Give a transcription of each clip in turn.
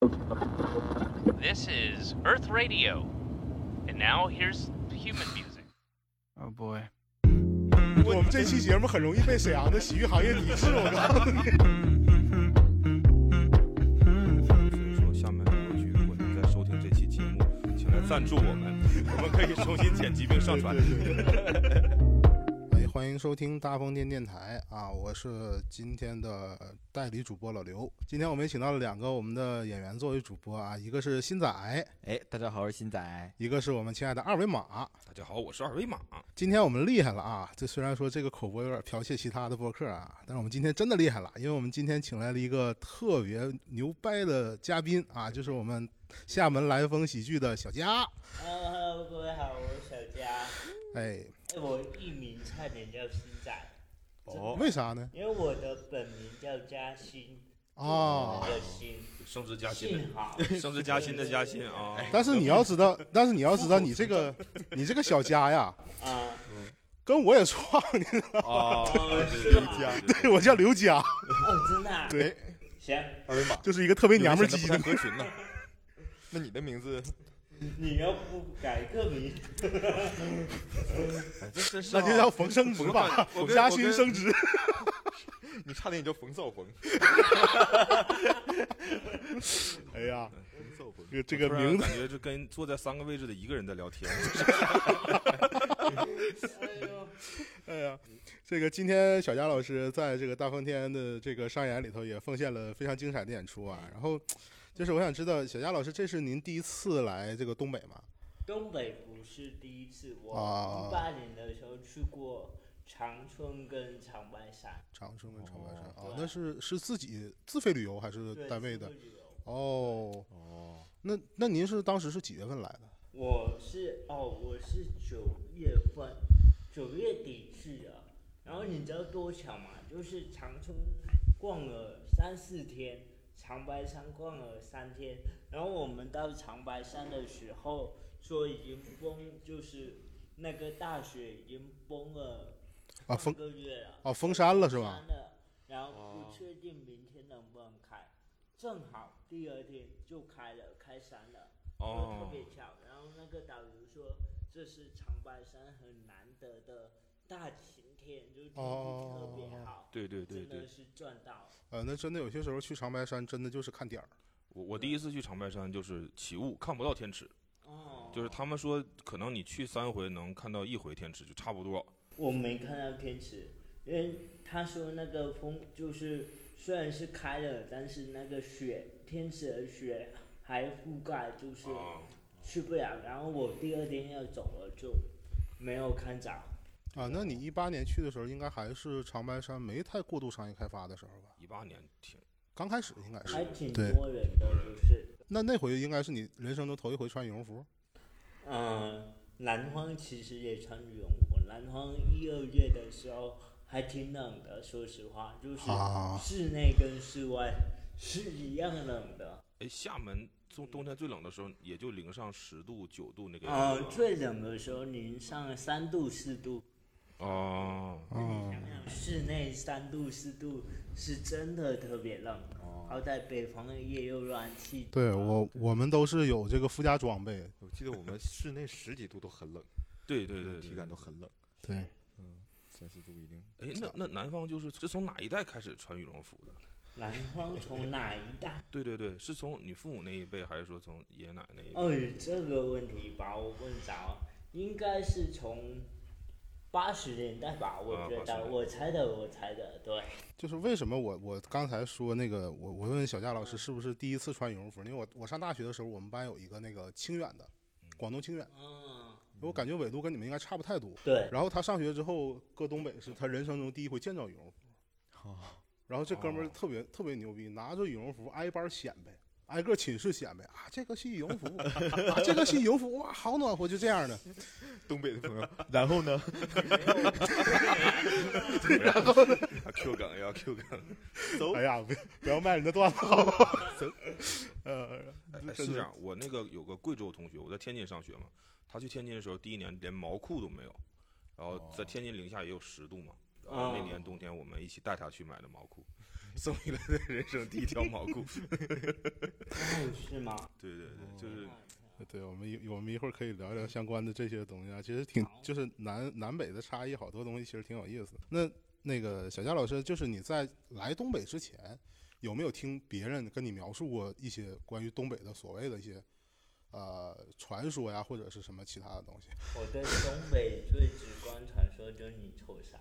This is Earth Radio. And now here's human music. Oh boy. 我们这期节目很容易被沈阳的洗浴行业抵制，我告诉你。所以说，厦门旅游局，如果您在收听这期节目，请来赞助我们，我们可以重新剪辑并上传。哎，欢迎收听大风电电台啊！我是今天的代理主播老刘。今天我们也请到了两个我们的演员作为主播啊，一个是新仔，哎，大家好，我是新仔。一个是我们亲爱的二维码。大家好，我是二维码。今天我们厉害了啊！这虽然说这个口播有点剽窃其他的播客啊，但是我们今天真的厉害了，因为我们今天请来了一个特别牛掰的嘉宾啊，就是我们厦门来风喜剧的小佳。Hello，各位好，我是小佳。哎，哎，我艺名差点叫新仔，哦，为啥呢？因为我的本名叫嘉欣。啊叫欣，升职加薪幸好。的，升职加薪的加薪啊！但是你要知道，但是你要知道，你这个你这个小家呀，啊，跟我也撞，你知道吗？啊，哦对是吗对对我叫刘佳，哦，真的、啊。对，行，二维码，就是一个特别娘们儿不鸡的。太合群呢。那你的名字，你要不改个名，那就叫冯升职吧，我跟嘉欣升职。你差点也叫冯绍峰。哎呀，冯绍峰这个这个名字感觉就跟坐在三个位置的一个人在聊天。哎呦，哎呀，这个今天小佳老师在这个大风天的这个商演里头也奉献了非常精彩的演出啊。然后，就是我想知道，小佳老师，这是您第一次来这个东北吗？东北不是第一次，我啊一八年的时候去过长春跟长白山。长春跟长白山哦啊，那是是自己自费旅游还是单位的自？助旅游哦，哦，那那您是当时是几月份来的？我是哦，我是九月份，九月底去的。然后你知道多巧吗？就是长春逛了三四天，长白山逛了三天。然后我们到长白山的时候，说已经封，就是那个大雪已经封了啊，半封个月了。哦封山了是吧？封山了，然后哦不确定明天能不能开，正好第二天就开了，开山了。就特哦，别巧。然后那个导游说，这是长白山很难得的大晴天，就是天气特别好，对对对对真的，是赚到。呃，那真的有些时候去长白山真的就是看点儿。我我第一次去长白山就是起雾，看不到天池，哦，就是他们说可能你去三回能看到一回天池，就差不多。我没看到天池，因为他说那个风就是虽然是开了，但是那个雪天池的雪还覆盖，就是啊，去不了。然后我第二天要走了，就没有看着。啊，那你一八年去的时候，应该还是长白山没太过度商业开发的时候吧？一八年挺刚开始应该是。还挺多人的，就是。那那回应该是你人生中头一回穿羽绒服。嗯，南方其实也穿羽绒服，南方一二月的时候还挺冷的，说实话，就是啊室内跟室外是一样冷的。哎，厦门冬冬天最冷的时候也就零上十度九度那个啊、样。最冷的时候零上三度四度，哦，嗯，室内三度四度是真的特别冷。好歹北方也有暖气。对我我们都是有这个附加装备。我记得我们室内十几度都很冷，对对对对，体感都很冷，对，嗯三四度一定。哎，那那南方就是是从哪一代开始穿羽绒服的？南方从哪一代？对对对，是从你父母那一辈，还是说从爷爷奶奶那一辈？哦，这个问题把我问着，应该是从八十年代吧，我啊80觉得，年我猜的，我猜的，对。就是为什么我我刚才说那个，我我问小佳老师是不是第一次穿羽绒服？因为我我上大学的时候，我们班有一个那个清远的，广东清远，嗯，我感觉纬度跟你们应该差不太多。对，然后他上学之后搁东北是他人生中第一回见着羽绒服，然后这哥们儿哦。特别特别牛逼，拿着羽绒服挨班显摆，挨个寝室显摆啊，这个是羽绒服，啊，这个是羽绒服，哇，好暖和，就这样的。东北的朋友，然后呢？然后呢 Q 梗要 Q 梗。走哎呀，不不要卖人的段子，好不好？呃，哎真的是这样，我那个有个贵州同学，我在天津上学嘛，他去天津的时候，第一年连毛裤都没有，然后在天津零下也有十度嘛，然后那年冬天我们一起带他去买的毛裤，送你来的人生第一条毛裤。哦，是吗？对对对，就是对，我们一我们一会儿可以聊聊相关的这些东西啊，其实挺就是南南北的差异，好多东西其实挺有意思的。那那个小佳老师，就是你在来东北之前，有没有听别人跟你描述过一些关于东北的所谓的一些呃传说呀，或者是什么其他的东西？我对东北最直观传说就是你臭傻。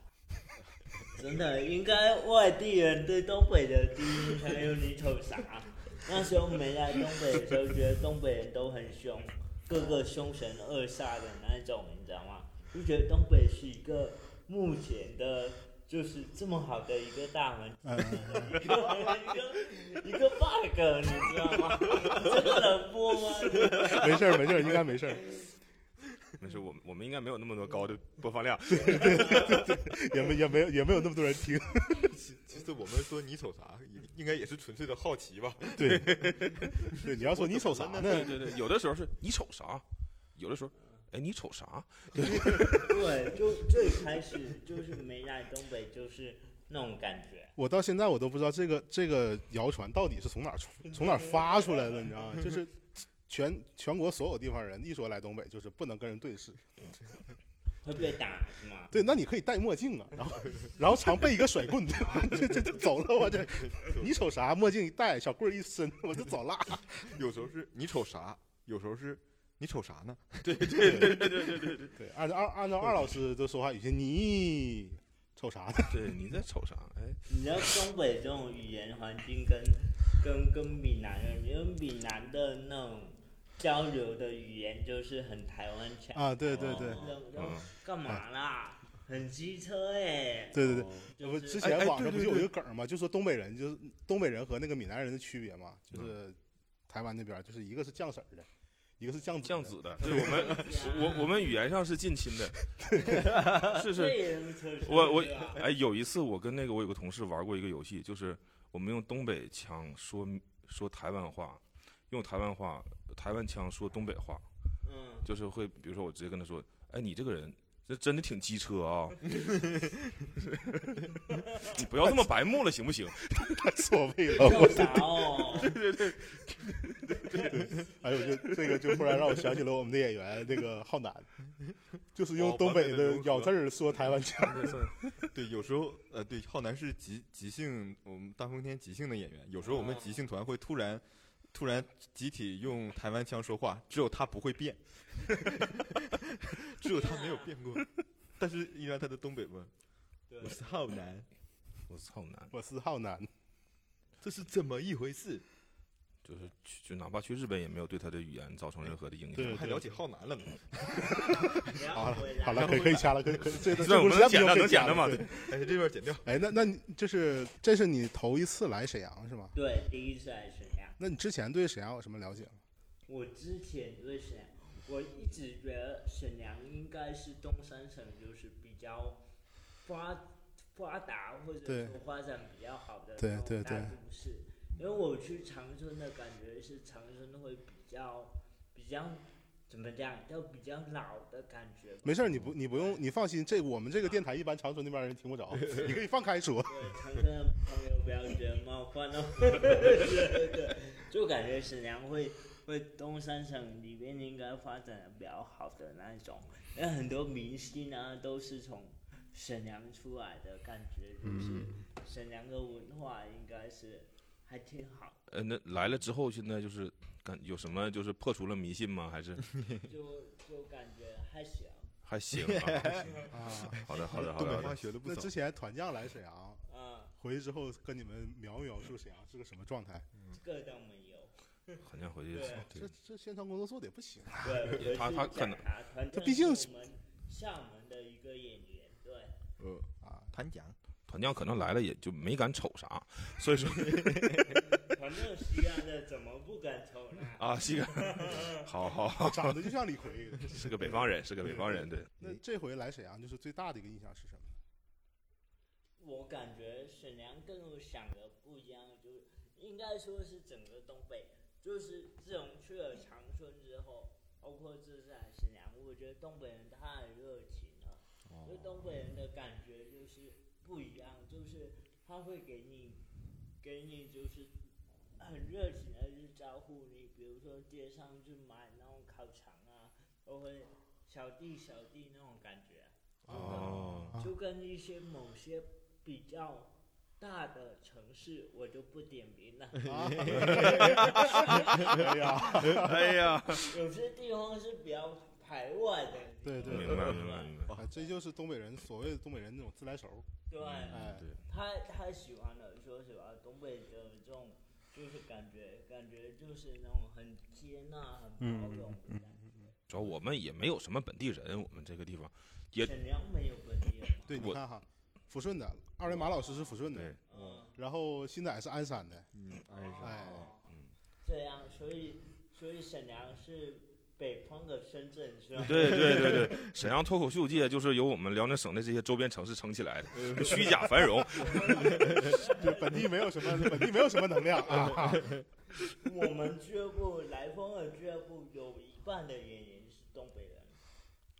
真的，应该外地人对东北的第一印象就是你瞅啥。那时候没来东北的时候，觉得东北人都很凶，个个凶神恶煞的那种，你知道吗？就觉得东北是一个目前的，就是这么好的一个大门，嗯，一个一个一个 bug，你知道吗？这个能播吗？没事儿没事儿，应该没事儿，没事，我们我们应该没有那么多高的播放量。也没也没有也没有那么多人听。其其实我们说你瞅啥，应应该也是纯粹的好奇吧。对对，你要说你瞅啥呢？对对对，有的时候是你瞅啥，有的时候，哎，你瞅啥？对，就最开始就是没来东北，就是那种感觉。我到现在我都不知道这个这个谣传到底是从哪儿出从哪发出来的，你知道吗？就是全全国所有地方人一说来东北，就是不能跟人对视。会被打是吗？对，那你可以戴墨镜啊，然后然后常备一个甩棍，这这这走了我这，你瞅啥？墨镜一戴，小棍儿一伸，我就走啦。有时候是你瞅啥，有时候是你瞅啥呢？对对对对对对对，按照二按照二老师的说话语气，你瞅啥呢？对，你在瞅啥？哎，你知道东北这种语言环境跟跟跟闽南人，因为闽南的那种交流的语言就是很台湾腔。啊，对对对。干嘛啦？很机车哎、对对对。不，就是之前网上不是有一个梗儿嘛，就说东北人就是东北人和那个闽南人的区别嘛，就是台湾那边儿就是一个是酱色儿的，一个是酱酱紫的，对我们 我我们语言上是近亲的，是这是。我我哎，有一次我跟那个我有个同事玩过一个游戏，就是我们用东北腔说说台湾话，用台湾话台湾腔说东北话，嗯，就是会比如说我直接跟他说，哎，你这个人这真的挺机车啊，你不要这么白目了行不行？太所谓了，叫我啥哦？哎呦，就这个就忽然让我想起了我们的演员那个浩南，就是用哦东北的咬字儿说台湾腔。对，有时候呃，对，浩南是即即兴，我们大风天即兴的演员。有时候我们即兴团会突然突然集体用台湾腔说话，只有他不会变，只有他没有变过。但是依然他的东北味。对我是浩南，我是浩南，我是浩南，这是怎么一回事？就是去就哪怕去日本也没有对他的语言造成任何的影对响。还了解浩南了呢。好了好了，可以可以掐了，可以可以，这这这我们能剪的这不是可以能剪的嘛对哎，这边剪掉。哎，那那你就是这是你头一次来沈阳是吗？对，第一次来沈阳。那你之前对沈阳有什么了解吗？我之前对沈阳，我一直觉得沈阳应该是东三省就是比较发发达或者对说发展比较好的大对对都市。因为我去长春的感觉是长春会比较比较怎么讲，都比较老的感觉。没事儿，你不你不用你放心，这我们这个电台一般长春那边人听不着，你可以放开说。对，长春的朋友不要觉得冒犯哦。对对，就感觉沈阳会会东三省里面应该发展的比较好的那一种，因为很多明星啊都是从沈阳出来的感觉，就是沈阳的文化应该是还挺好，呃，那来了之后，现在就是感有什么就是破除了迷信吗？还是 就就感觉还行。还行啊？啊，好的，好的，好的，东北话学的。不少那之。前团将来沈阳，啊，回去之后跟你们描描述沈阳是个什么状态？这个倒没有。好像回去这这宣传工作做的也不行。对，他他可能他毕竟是是我们厦门的一个演员，对。呃啊，团奖。团将可能来了也就没敢瞅啥，所以说反正西安的怎么不敢瞅呢？啊，西安好好好，长得就像李逵。是个北方人，是个北方人，对。那这回来沈阳，就是最大的一个印象是什么？我感觉沈阳跟我想的不一样，就应该说是整个东北，就是自从去了长春之后，包括这次来沈阳，我觉得东北人太热情了。就东北人的感觉就是不一样，就是他会给你给你就是很热情的去招呼你，比如说街上去买那种烤肠啊，都会小弟小弟那种感觉，哦，啊就跟一些某些比较大的城市，我就不点名了。啊哎呀，哎呀，有些地方是比较排外的。对对明白明白。明白。哎，这就是东北人所谓的东北人那种自来熟，对，哎，对，他他喜欢的，说实话，东北的这种就是感觉，感觉就是那种很接纳、很包容的感觉。主要我们也没有什么本地人，我们这个地方也沈阳没有本地人？对，你看哈，抚顺的二维码老师是抚顺的，嗯，然后新仔是鞍山的，嗯，鞍山哎。嗯，这样，所以所以沈阳是北方的深圳是吧？对对对对，沈阳脱口秀界就是由我们辽宁省的这些周边城市撑起来的，虚假繁荣。就本地没有什么，本地没有什么能量啊。我们俱乐部来风的俱乐部有一半的演员是东北人，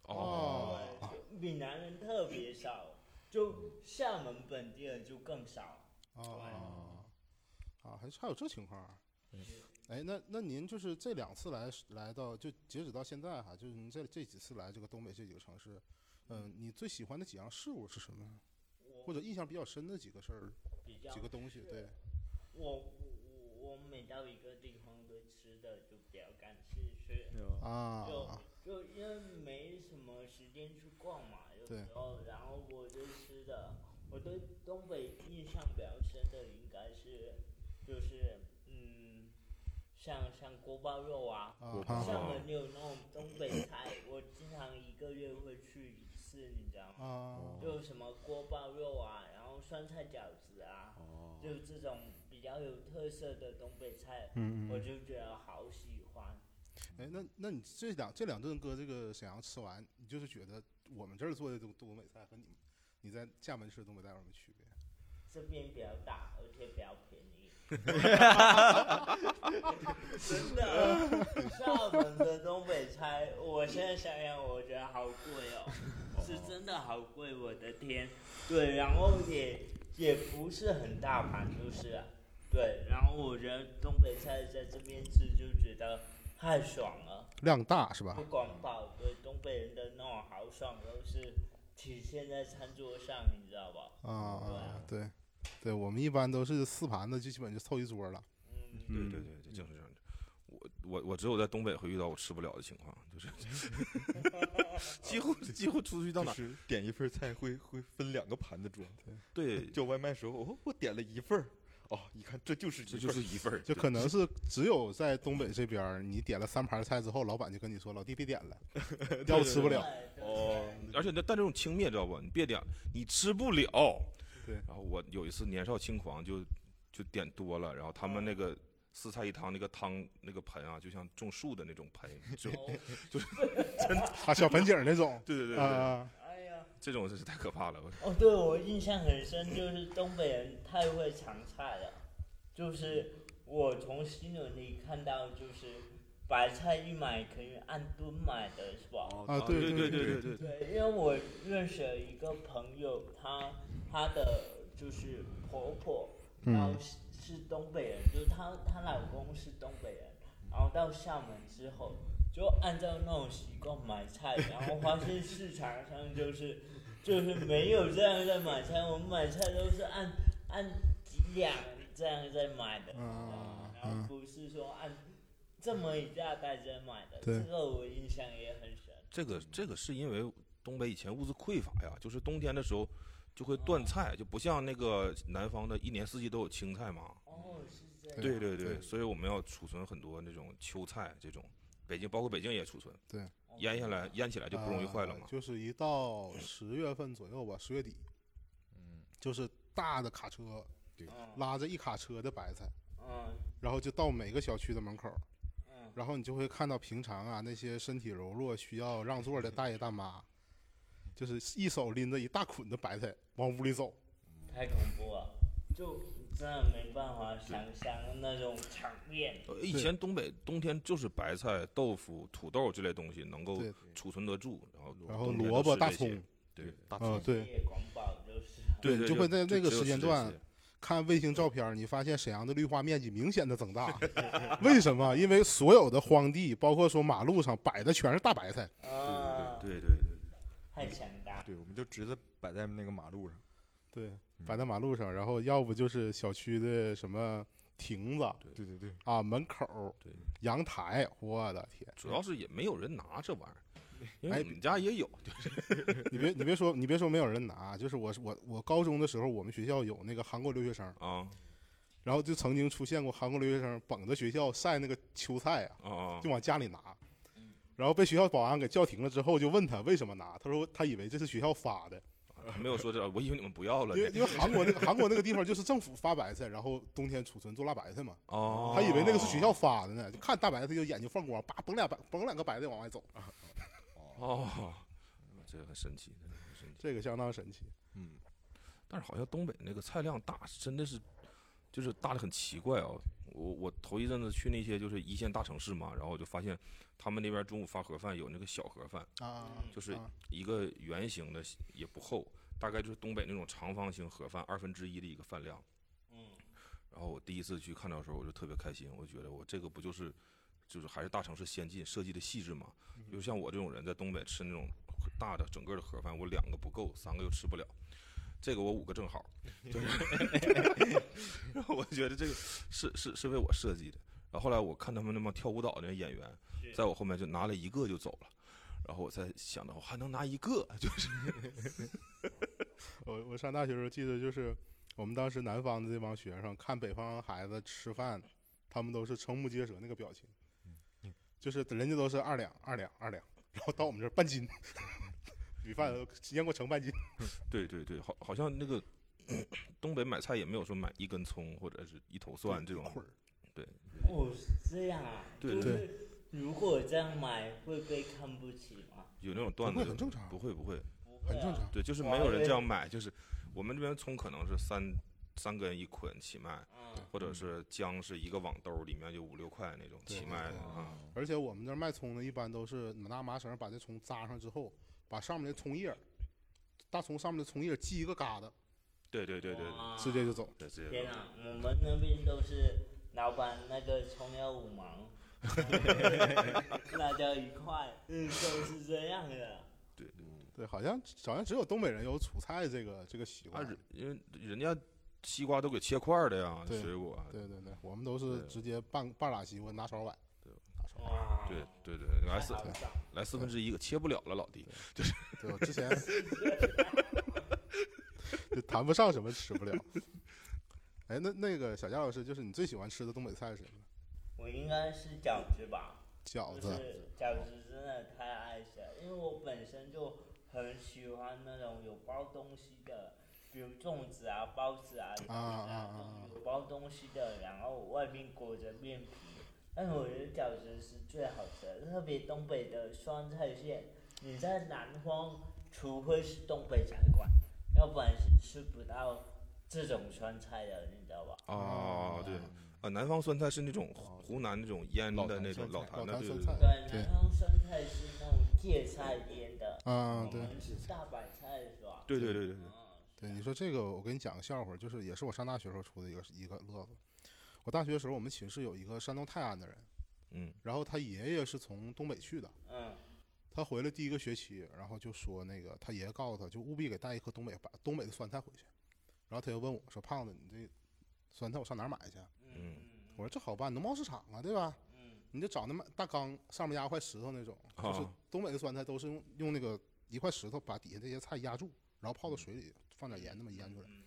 哦，对，闽南人特别少，就厦门本地人就更少。哦，啊，还还有这情况啊？哎，那那您就是这两次来来到，就截止到现在哈，就是您这这几次来这个东北这几个城市，嗯、你最喜欢的几样事物是什么？或者印象比较深的几个事儿、比较几个东西？对，我我我每到一个地方对吃的就比较感兴趣，啊，就就因为没什么时间去逛嘛，有对时候，然后我对吃的，我对东北印象比较深的应该是就是嗯，像像锅包肉啊，啊厦门有那种东北菜，我经常一个月会去一次，你知道吗？啊就什么锅包肉啊，然后酸菜饺子啊，哦，就这种比较有特色的东北菜，嗯嗯。我就觉得好喜欢。哎，那那你这两这两顿搁这个沈阳吃完，你就是觉得我们这儿做的东东北菜和你你在厦门吃的东北菜有什么区别？这边比较大，而且比较便宜。真的，厦门的东北菜，我现在想想，我觉得好贵哦，是真的好贵，我的天。对，然后也也不是很大盘，就是啊。对，然后我觉得东北菜在这边吃就觉得太爽了，量大是吧不？管饱，对东北人的那种豪爽都是体现在餐桌上，你知道吧？啊，对，对，我们一般都是四盘子，就基本就凑一桌了。嗯，对对对，这正是这样。我我我只有在东北会遇到我吃不了的情况，就是 几乎几乎出去到哪就，是点一份菜会会分两个盘子装。对，叫外卖时候，我我点了一份儿，哦，一看这就是这就是一份儿，就可能是只有在东北这边，你点了三盘菜之后，老板就跟你说：“老弟别点了，要不吃不了。对哦，而且那但这种轻蔑知道不？你别点，你吃不了。对。然后我有一次年少轻狂就就点多了，然后他们那个四菜一汤那个汤那个盆啊，就像种树的那种盆，就哦。啊，小盆景那种。对对对对，啊，哎呀，这种真是太可怕了。我。哦，对我印象很深，就是东北人太会尝菜了，就是我从新闻里看到，就是白菜一买可以按吨买的，是吧？啊对对对对对对，对，因为我认识了一个朋友，她她的就是婆婆，然后嗯是是东北人，就是她她老公是东北人，然后到厦门之后，就按照那种习惯买菜，然后发现市场上就是就是没有这样在买菜，我们买菜都是按按几两这样在买的，啊然后不是说按这么一大袋在买的，这个我印象也很深。这个这个是因为东北以前物资匮乏呀，就是冬天的时候就会断菜，就不像那个南方的一年四季都有青菜嘛。哦，是这样。对对对，所以我们要储存很多那种秋菜，这种北京包括北京也储存，对，腌下来腌起来就不容易坏了嘛呃。就是一到十月份左右吧，十月底，嗯，就是大的卡车对拉着一卡车的白菜，嗯然后就到每个小区的门口，嗯，然后你就会看到平常啊那些身体柔弱需要让座的大爷大妈，就是一手拎着一大捆的白菜往屋里走。太恐怖了，就真的没办法想象那种场面。呃以前东北冬天就是白菜、豆腐、土豆这类东西能够，储存得住，然后然后萝卜、大葱，对大啊对夜光宝就是。对对，就会在那个时间段看卫星照片，你发现沈阳的绿化面积明显的增大，为什么？因为所有的荒地，包括说马路上摆的全是大白菜，对对对，太强大。对，我们就直接摆在那个马路上。对，摆在马路上，然后要不就是小区的什么亭子对对对，啊、门口、对阳台，我的天！主要是也没有人拿这玩意儿，因哎为我们家也有，就是 你别你别说，你别说没有人拿，就是我我我高中的时候，我们学校有那个韩国留学生，啊然后就曾经出现过韩国留学生捧着学校晒那个秋菜啊，啊啊就往家里拿，然后被学校保安给叫停了之后，就问他为什么拿，他说他以为这是学校发的，没有说这，我以为你们不要了。因为因为韩国那个韩国那个地方就是政府发白菜，然后冬天储存做辣白菜嘛，哦，他以为那个是学校发的呢，就看大白菜就眼睛放光，叭崩俩白崩两个白菜往外走，哦，这个很神奇，真的很神奇。这个相当神奇。嗯，但是好像东北那个菜量大，真的是就是大的很奇怪啊。我我头一阵子去那些就是一线大城市嘛，然后我就发现他们那边中午发盒饭有那个小盒饭，啊，就是啊一个圆形的，也不厚，大概就是东北那种长方形盒饭二分之一的一个饭量。嗯，然后我第一次去看到的时候，我就特别开心，我就觉得我这个不就是，就是还是大城市先进，设计的细致嘛。就像我这种人在东北吃那种大的整个的盒饭，我两个不够，三个又吃不了，这个我五个正好，就是，然后我觉得这个是是是为我设计的。然后后来我看他们那帮跳舞蹈的演员，在我后面就拿了一个就走了，然后我才想到我还能拿一个，就是 我我上大学的时候记得就是我们当时南方的这帮学生看北方孩子吃饭，他们都是瞠目结舌那个表情，就是人家都是二两二两二两，然后到我们这儿半斤，米饭都验过成半斤。对对对，好好像那个东北买菜也没有说买一根葱或者是一头蒜这种一，捆儿哦，是这样啊，对就是如果这样买会被看不起吗？有那种段子很正常不会不会，很正常。对，就是没有人这样买，就是我们这边葱可能是三三根一捆起卖，嗯，或者是姜是一个网兜里面就五六块那种起卖的哦啊。而且我们这儿卖葱的，一般都是拿麻绳把这葱扎上之后，把上面的葱叶儿，大葱上面的葱叶儿系一个疙瘩，对对对对对，直接就走。对直接天哪，我们那边都是老板那个葱要五毛，辣椒一块，嗯，都是这样的。对，对好像好像只有东北人有储菜这个这个习啊惯。人因为人家西瓜都给切块儿的呀，对水果。对对对，我们都是直接半半拉西瓜拿勺碗，对对对对，来四来四分之一个切不了了，老弟。就是对，我之前 就谈不上什么吃不了。哎，那那个小佳老师，就是你最喜欢吃的东北菜是什么？我应该是饺子吧，饺子。是饺子真的太爱吃了，因为我本身就很喜欢那种有包东西的，比如粽子啊、包子啊、啊啊啊有包东西的，然后外面裹着面皮。但是我觉得饺子是最好吃的，特别东北的酸菜馅，你在南方，除非是东北菜馆，要不然是吃不到这种酸菜的，你知道吧？哦，对啊，南方酸菜是那种湖湖南那种腌的那种老坛的，对对酸菜对。对，对南方酸菜是那种芥菜腌的，啊，对是大白菜是吧？对对对对对，嗯，对，你说这个，我给你讲个笑话，就是也是我上大学时候出的一个一个乐子。我大学的时候，我们寝室有一个山东泰安的人，嗯然后他爷爷是从东北去的，嗯，他回来第一个学期，然后就说那个他爷爷告诉他，就务必给带一颗东北把东北的酸菜回去。然后他就问我说：“胖子，你这酸菜我上哪儿买去啊？”嗯我说：“这好办，农贸市场啊，对吧？嗯你就找那么大缸，上面压块石头那种，就是啊东北的酸菜都是用用那个一块石头把底下这些菜压住，然后泡到水里，放点盐那么腌出来。嗯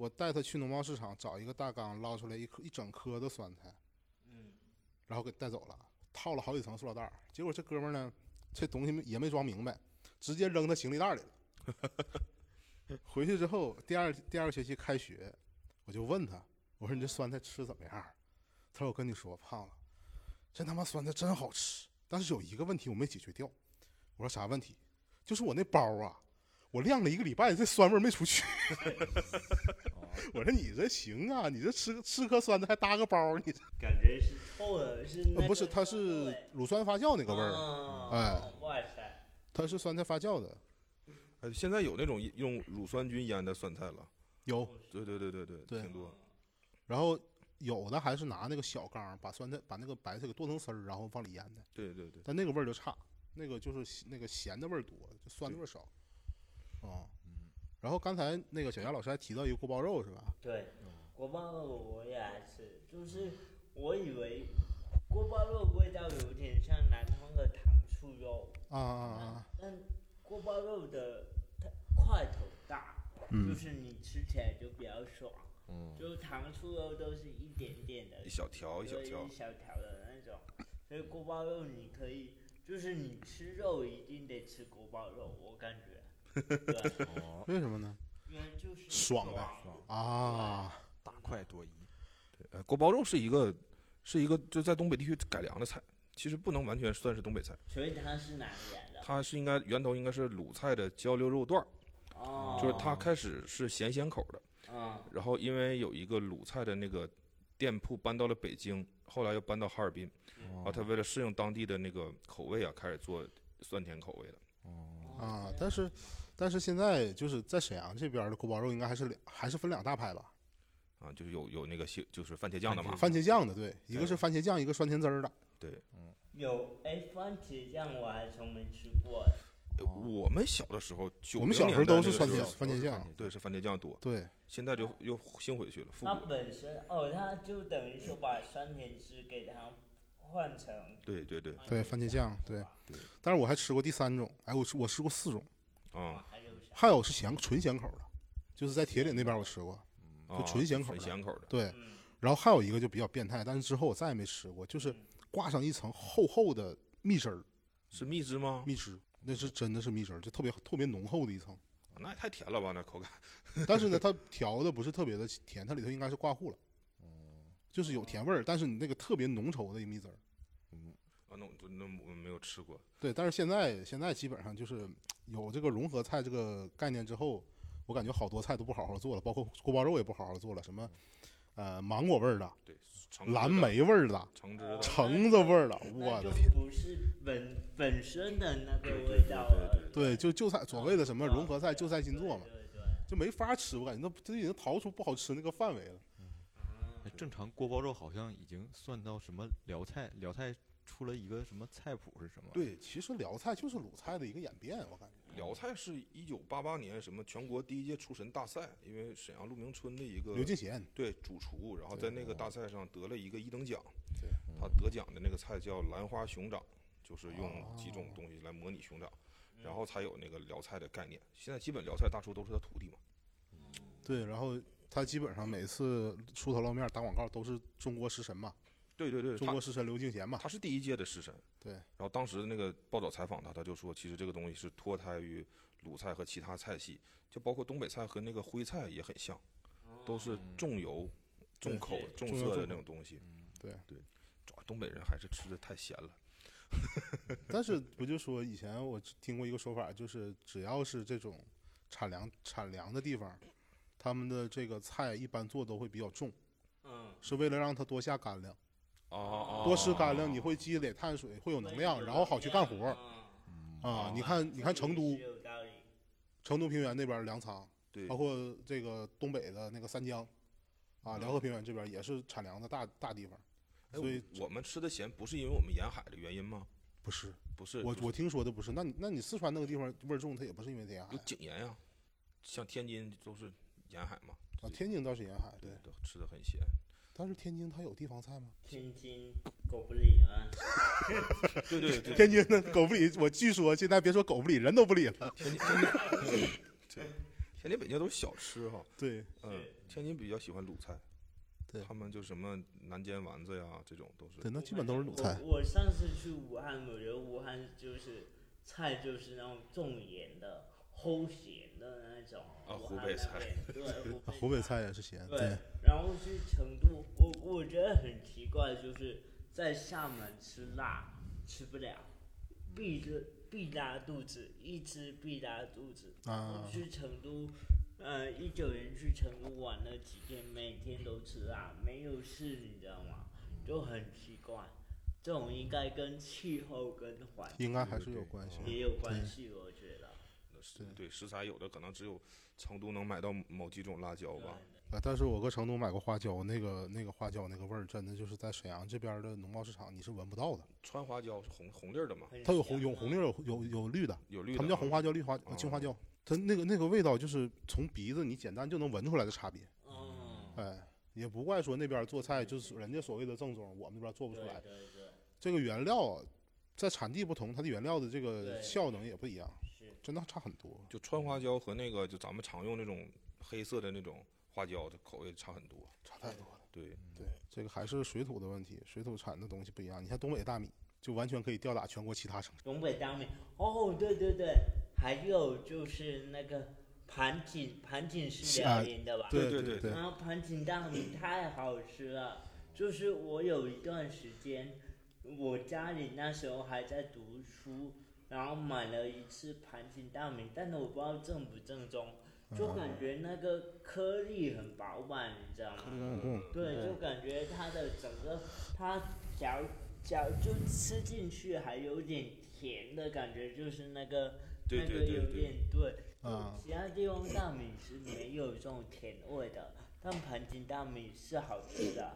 我带他去农贸市场找一个大缸，捞出来一颗一整颗的酸菜，嗯然后给带走了，套了好几层塑料袋儿。结果这哥们儿呢，这东西也没装明白，直接扔他行李袋里了。回去之后，第二第二个学期开学，我就问他，我说你这酸菜吃怎么样？他说我跟你说，胖子，这他妈酸菜真好吃，但是有一个问题我没解决掉。我说啥问题？就是我那包啊，我晾了一个礼拜，这酸味儿没出去。我说你这行啊，你这吃吃颗酸菜还搭个包，你这、感觉是臭的，是那呃、不是它是乳酸发酵那个味儿，哦哎，哇塞，它是酸菜发酵的。呃，现在有那种用乳酸菌腌的酸菜了，有，对对对对对，对挺多。然后有的还是拿那个小缸把酸菜把那个白菜给剁成丝儿，然后往里腌的，对对对，但那个味儿就差，那个就是那个咸的味儿多，就酸的味儿少。啊、然后刚才那个小杨老师还提到一个锅包肉是吧？对，锅包肉我也爱吃，就是我以为锅包肉味道有点像南方的糖醋肉，啊啊啊！但锅包肉的它块头大，就嗯，是你吃起来就比较爽。嗯，就糖醋肉都是一点点的，一小条一小条一，小条的那种，所以锅包肉你可以，就是你吃肉一定得吃锅包肉，我感觉，对，哦，为什么呢？因为就是爽呗。啊，大快朵颐。呃，锅包肉是一个是一个就在东北地区改良的菜，其实不能完全算是东北菜，所以它是哪里来的？它是应该源头应该是鲁菜的焦溜肉段儿，哦，就是它开始是咸咸口的，嗯，然后因为有一个鲁菜的那个店铺搬到了北京，后来又搬到哈尔滨，然哦后他为了适应当地的那个口味啊，开始做酸甜口味的。啊，但是但是现在就是在沈阳这边的锅包肉应该还是两还是分两大派吧？啊，就是有有那个西就是番茄酱的嘛，番茄酱的对，一个是番茄酱，一个酸甜汁儿的。对，嗯有哎，番茄酱我还从没吃过我们小的时候，九我们小时候都是番番茄番茄酱，对，是番茄酱多，对，现在就又兴回去了，复它。本身哦，它就等于说把酸甜汁给它换成对对对，对番茄酱对对。但是我还吃过第三种，哎，我吃我吃过四种，啊，还有啥？还有是咸纯咸口的，就是在铁岭那边我吃过，啊就纯咸口的纯咸口的，对。嗯，然后还有一个就比较变态，但是之后我再也没吃过，就是挂上一层厚厚的蜜汁儿，是蜜汁吗？蜜汁，那是真的是蜜汁儿，就特别特别浓厚的一层。那也太甜了吧，那口感。但是呢，它调的不是特别的甜，它里头应该是挂糊了，就是有甜味儿，但是你那个特别浓稠的蜜汁儿。啊，那我那我没有吃过。对，但是现在现在基本上就是有这个融合菜这个概念之后，我感觉好多菜都不好好做了，包括锅包肉也不好好做了，什么呃芒果味儿的、对，的蓝、莓味儿的、橙汁的，橙子味儿的，我的天！不是本本身的那个味道了。对，就就菜所谓的什么融合菜就菜新做嘛，对对就没法吃，我感觉那都已经逃出不好吃那个范围了。哎正常锅包肉好像已经算到什么辽菜，辽菜出了一个什么菜谱是什么？，对，其实辽菜就是鲁菜的一个演变，我感觉。辽菜是一九八八年什么全国第一届厨神大赛，因为沈阳鹿鸣村的一个刘敬贤，对主厨，然后在那个大赛上得了一个一等奖。对，他得奖的那个菜叫兰花熊掌，就是用几种东西来模拟熊掌，然后才有那个辽菜的概念。现在基本辽菜大厨都是他徒弟嘛。对，然后他基本上每次出头露面打广告都是中国食神嘛，对对对，中国食神刘敬贤嘛。他是第一届的食神。对，然后当时那个报道采访他，他就说，其实这个东西是脱胎于鲁菜和其他菜系，就包括东北菜和那个徽菜也很像，都是重油、重口、重色的那种东西。对对，主要东北人还是吃的太咸了。但是不就说以前我听过一个说法，就是只要是这种产粮产粮的地方，他们的这个菜一般做都会比较重，嗯，是为了让它多下干粮，哦多吃干粮你会积累碳水，会有能量，然后好去干活啊。你看，你看成都。成都平原那边粮仓，对包括这个东北的那个三江，啊，辽河平原这边也是产粮的大大地方，哎所以我们吃的咸不是因为我们沿海的原因吗？不是不是，就是我我听说的不是。那你那你四川那个地方味儿重，它也不是因为它沿海有井盐呀，像天津都是沿海嘛，啊，天津倒是沿海，对，都吃的很咸。但是天津它有地方菜吗？天津狗不理啊，对对对，天津的狗不理，我据说现在别说狗不理，人都不理了。天津天津，对，天津北京都是小吃哈。对，嗯，天津比较喜欢鲁菜，对他们就什么南煎丸子呀，这种都是对，。那基本都是鲁菜。我我上次去武汉，我觉得武汉就是菜就是那种重盐的、齁咸的那种。啊 湖北菜对，湖北菜也是咸，对对，，然后去成都，我我觉得很奇怪，就是在厦门吃辣吃不了，必着必拉肚子，一吃必拉肚子。啊我去成都，呃，一九年去成都玩了几天，每天都吃辣，没有事，你知道吗？就很奇怪。这种应该跟气候跟环境应该还是有关系。也有关系，我觉得。是对食材有的可能只有成都能买到某几种辣椒吧。啊，但是我搁成都买过花椒，那个那个花椒那个味儿，真的就是在沈阳这边的农贸市场你是闻不到的。川花椒是红红粒儿的嘛，它有红有红粒儿，有有有绿的，有绿的。他们叫红花椒、绿花、哦青花椒。它那个那个味道就是从鼻子你简单就能闻出来的差别。嗯，哎，也不怪说那边做菜就是人家所谓的正宗，我们这边做不出来。对对，这个原料啊，在产地不同，它的原料的这个效能也不一样，是真的差很多。就川花椒和那个就咱们常用那种黑色的那种花椒，的口味差很多。差太多了。对，对，这个还是水土的问题，水土产的东西不一样。你像东北大米，就完全可以吊打全国其他城市。东北大米。哦，对对对，还有就是那个盘锦，盘锦是辽宁的吧？对对对对对然后盘锦大米太好吃了，就是我有一段时间，我家里那时候还在读书，然后买了一次盘锦大米，但是我不知道正不正宗，就感觉那个颗粒很饱满，你知道吗？嗯，对，就感觉它的整个它嚼嚼就吃进去还有点甜的感觉，就是那个对那个有点对。啊其他地方大米是没有这种甜味的，但盘锦大米是好吃的。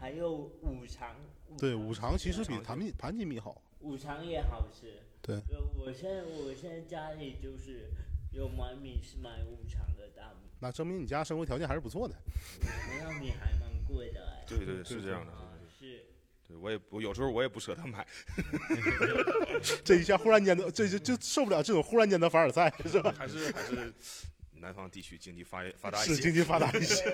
还有五常，对，五常其实比盘锦盘锦米好。五常也好吃。对我现在我现在家里就是有买米是买五常的大米，那证明你家生活条件还是不错的。那米还蛮贵的哎。对对是这样的。啊，是。对我也不有时候我也不舍得买。这一下忽然间的，这就就受不了这种忽然间的凡尔赛，是吧？还是还是南方地区经济发发达一些。是经济发达一些。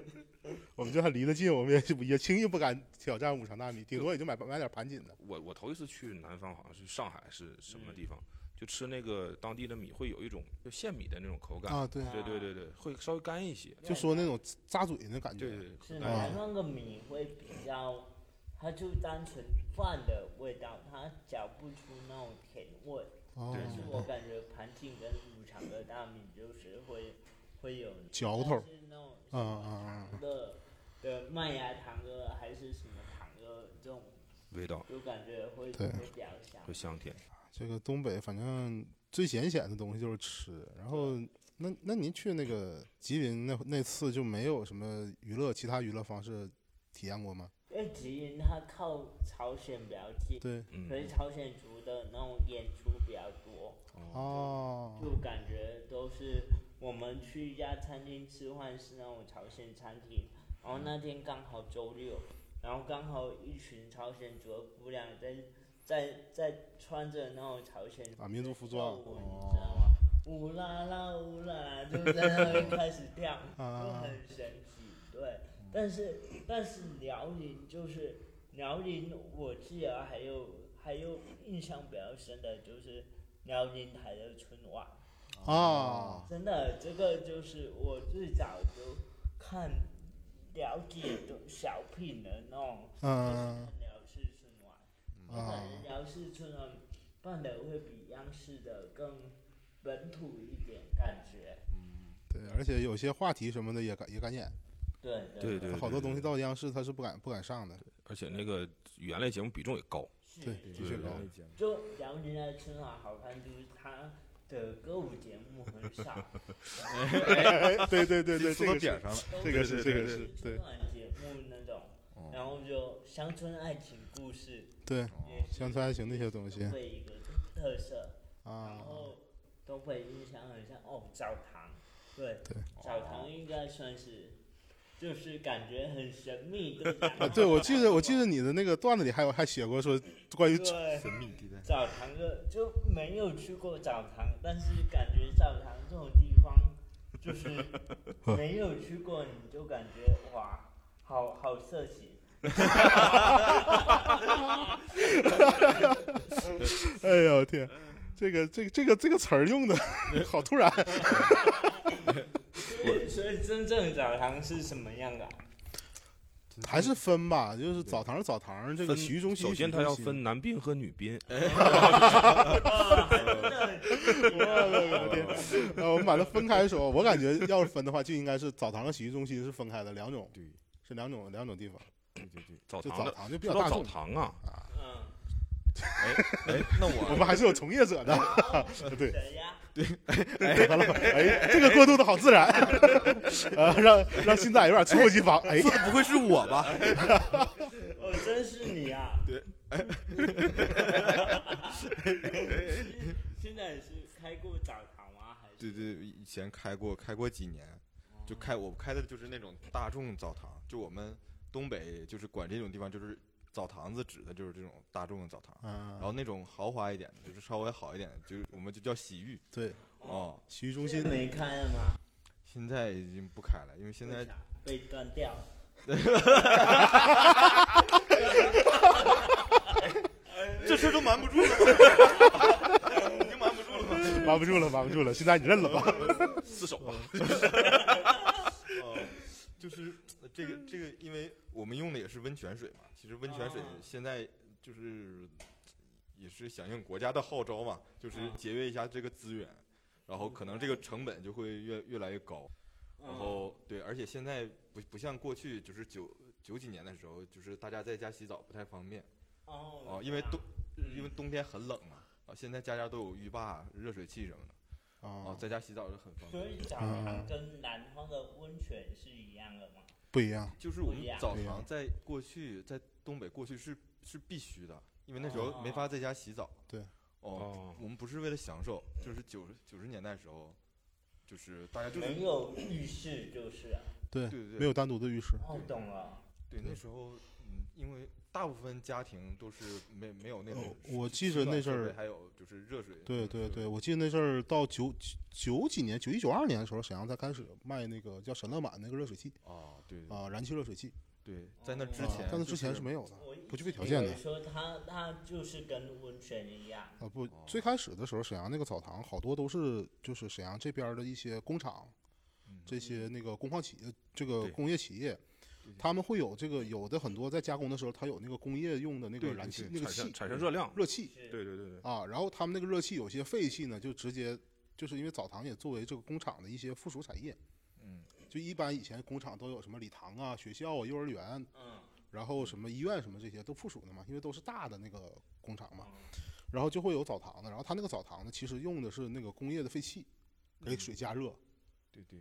我们就算离得近，我们也也轻易不敢挑战五常大米，顶多也就买买点盘锦的。我我头一次去南方，好像是上海是什么嗯地方，就吃那个当地的米，会有一种就现米的那种口感。啊，对，对对对对，会稍微干一些。就说那种扎嘴那感觉。对对是，南方的米会比较，它就单纯饭的味道，它嚼不出那种甜味。哦但是我感觉盘锦跟五常的大米就是会会有嚼头但是那种嗯嗯嗯的的麦芽糖的还是什么糖的这种，味道就感觉会对会比较香。会香甜。这个东北反正最显显的东西就是吃，然后那那您去那个吉林那那次就没有什么娱乐其他娱乐方式体验过吗？因为吉林它靠朝鲜比较近，对，嗯所，以朝鲜族的那种演出比较多。哦，就感觉都是我们去一家餐厅吃饭是那种朝鲜餐厅，然后那天刚好周六，然后刚好一群朝鲜族的姑娘在在在穿着那种朝鲜啊民族服装舞你知道吗？乌啦啦乌啦啦，就在那边 开始跳，就啊很神奇。对，但是但是辽宁就是辽宁，我记得还有还有印象比较深的就是辽宁台的春晚。哦，真的，这个就是我最早就看了解的小品的那种，嗯就是辽视春晚。我感啊觉辽视春晚办的会比央视的更本土一点感觉。嗯对，而且有些话题什么的也敢也敢演，对对对好多东西到央视他是不敢不敢上的。而且那个语言类节目比重也高。是对是的确高。类节目就辽宁的春晚好看，就是它的歌舞节目很少，对对对对，说这个点上了。这个是这个是对。春晚节目那种，哦然后就乡村爱情故事，对。乡村爱情那些东西。会一个特色。啊。然，后东北印象很像哦，澡堂，对，对。澡堂应该算是，就是感觉很神秘，对吧？啊，对，我记得我记得你的那个段子里还有还写过说关于神秘地带。澡堂的就没有去过澡堂，但是感觉澡堂这种地方，就是 没有去过，你就感觉哇，好好色情。哎呦天，这个这个这个这个词儿用的好突然。所以所以真正的澡堂是什么样的啊？还是分吧，就是澡堂是澡堂，这个洗浴中心。首先，它要分男宾和女宾。我的天！呃，我们把它分开说，我感觉要是分的话，就应该是澡堂和洗浴中心是分开的两种，对是两种两种地方。对对对，就澡堂的澡堂就比较大众堂啊，嗯，哎哎，那我 我们还是有从业者的。对谁呀？哎，完了，哎，这个过渡的好自然，呃，让让新仔有点猝不及防。哎，说的不会是我吧？哦，真是你啊！对，现在是开过澡堂吗？还是？对对，以前开过开过几年，就开我开的就是那种大众澡堂，就我们东北就是管这种地方就是澡堂子指的就是这种大众的澡堂，嗯然，后那种豪华一点的，就是稍微好一点的，就是我们就叫洗浴对，哦。洗浴中心没开了吗？现在已经不开了，因为现在被断掉了。这事儿都瞒不住了？已经瞒不住了吗？瞒不住了，瞒不住了。现在你认了吧？自首吧。哦，就是呃这个这个，因为我们用的也是温泉水嘛，其实温泉水啊现在就是也是响应国家的号召嘛，就是啊节约一下这个资源，然后可能这个成本就会越越来越高。然后对，而且现在不不像过去，就是九九几年的时候，就是大家在家洗澡不太方便哦哦，因为冬因为冬天很冷嘛啊，现在家家都有浴霸、热水器什么的啊，啊，在家洗澡就很方便。所以澡堂跟南方的温泉是一样的吗？不一样。就是我们澡堂在过去在东北过去是是必须的，因为那时候哦没法在家洗澡。对，哦哦，我们不是为了享受，就是九十九十年代时候，就是大家就是没有浴室就是啊。对对对没有单独的浴室。哦，懂了。对那时候，嗯，因为大部分家庭都是没没有那种哦我记得那阵儿还有就是热水。对对对，我记得那阵儿到九九几年，九一九二年的时候，沈阳才开始卖那个叫神乐满那个热水器啊，对对啊，燃气热水器对，在那之啊前，，在那之前是没有的不具备条件的说它它就是跟温泉一样。啊。不哦，最开始的时候，沈阳那个澡堂好多都是就是沈阳这边的一些工厂，嗯这些那个工矿企业，这个工业企业对，他们会有这个有的很多在加工的时候，它有那个工业用的那个燃气那个气产生热量。热气对对对对，啊，然后他们那个热气有些废气呢，就直接就是因为澡堂也作为这个工厂的一些附属产业，嗯就一般以前工厂都有什么礼堂啊、学校啊、幼儿园，嗯。然后什么医院什么这些都附属的嘛，因为都是大的那个工厂嘛，嗯然后就会有澡堂的，然后他那个澡堂呢，其实用的是那个工业的废气，给水加热，对对，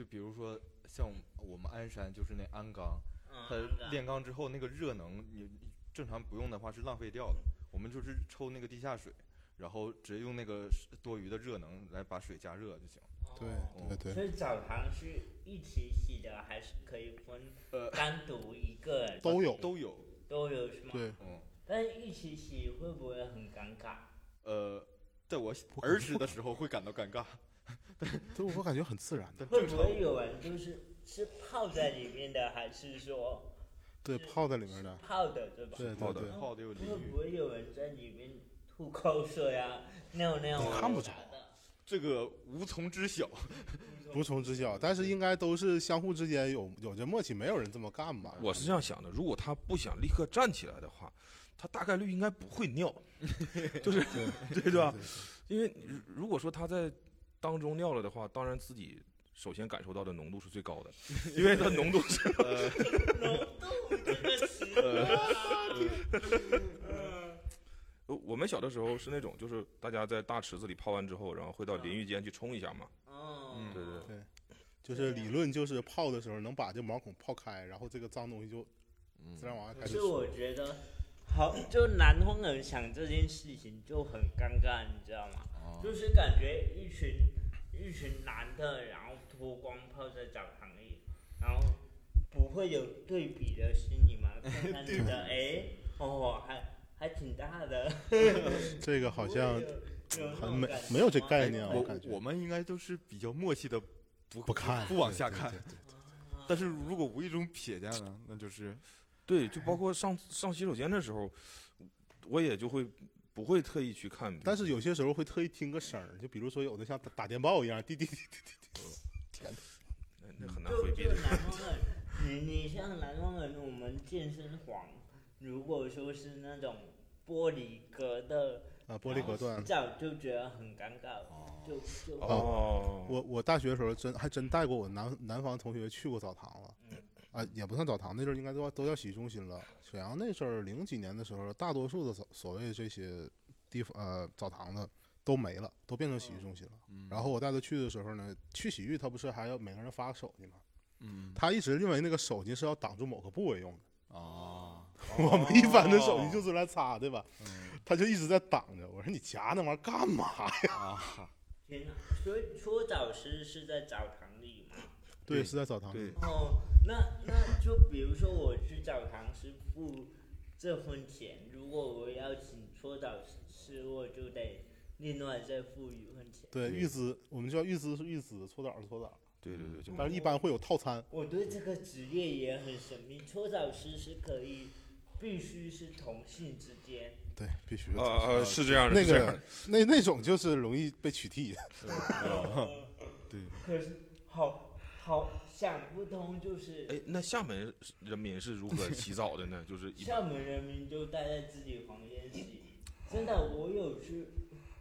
就比如说像我们鞍山就是那鞍钢，它嗯，炼钢之后那个热能，你你正常不用的话是浪费掉的。我们就是抽那个地下水，然后直接用那个多余的热能来把水加热就行。对哦对对所以澡堂是一起洗的，还是可以分呃单独一个人都有都有，都有是吗？。对，嗯，但是一起洗会不会很尴尬？呃，在我儿时的时候会感到尴尬，对我感觉很自然的，会不会有人就是是泡在里面的，还是说对，泡在里面的，泡的，对吧？对泡的对对，泡的有淋会不，会有人在里面吐口水啊、尿尿啊？看不着。这个无从知晓。无从知晓，但是应该都是相互之间有有这默契，没有人这么干吧？我是这样想的，如果他不想立刻站起来的话，他大概率应该不会尿，就是对对吧？因为如如果说他在当中尿了的话，当然自己首先感受到的浓度是最高的，因为它浓度是 浓度这个词啊，呃我们小的时候是那种，就是大家在大池子里泡完之后，然后会到淋浴间去冲一下嘛。哦，嗯对对对就是理论就是泡的时候能把这毛孔泡开，然后这个脏东西就嗯自然往外开始出。我觉得，好，就南方人想这件事情就很尴尬，你知道吗？哦。就是感觉一群一群男的，然后脱光泡在澡堂里，然后不会有对比的心理吗？看看你的，哎，哦，还还挺大的，这个好像很没没有这概念啊，我感觉。我们应该都是比较默契的，不不看不往下看对。对但是如果无意中瞥见了，那就是对，就包括上上洗手间的时候，我也就会不会特意去看。但是有些时候会特意听个声儿，就比如说有的像打打电报一样，滴滴滴滴滴滴。那那很难回避的。就南方人，你你像南方人，我们健身房，如果说是那种玻璃隔的啊，玻璃隔断洗。澡就觉得很尴尬，就就哦，我我大学的时候真还真带过我南南方同学去过澡堂了，啊，也不算澡堂，那阵儿应该都都叫洗浴中心了。沈阳那阵儿零几年的时候，大多数的所所谓这些地方呃澡堂子都没了，都变成洗浴中心了。嗯然后我带他去的时候呢，去洗浴他不是还要每个人发个手机吗？嗯他一直认为那个手机是要挡住某个部位用的。啊，我们一般的手机就是来擦，对吧？嗯他就一直在挡着。我说你夹那玩意儿干嘛呀？啊，天哪！所以搓澡师是在澡堂？对，是在澡堂对。哦，那那就比如说我去澡堂是付这份钱，如果我要请搓澡师，我就得另外再付一份钱。对，对预支，我们叫预支是预支，搓澡是搓澡，对对对，就但是一般会有套餐。我对这个职业也很神秘，搓澡师是可以，必须是同性之间。对，必须啊啊是这样的，那个那那种就是容易被取缔的。对，可是好好想不通，就是哎，那厦门人民是如何 洗澡的呢？就是一般。厦门人民就待在自己房间洗。真的，我有去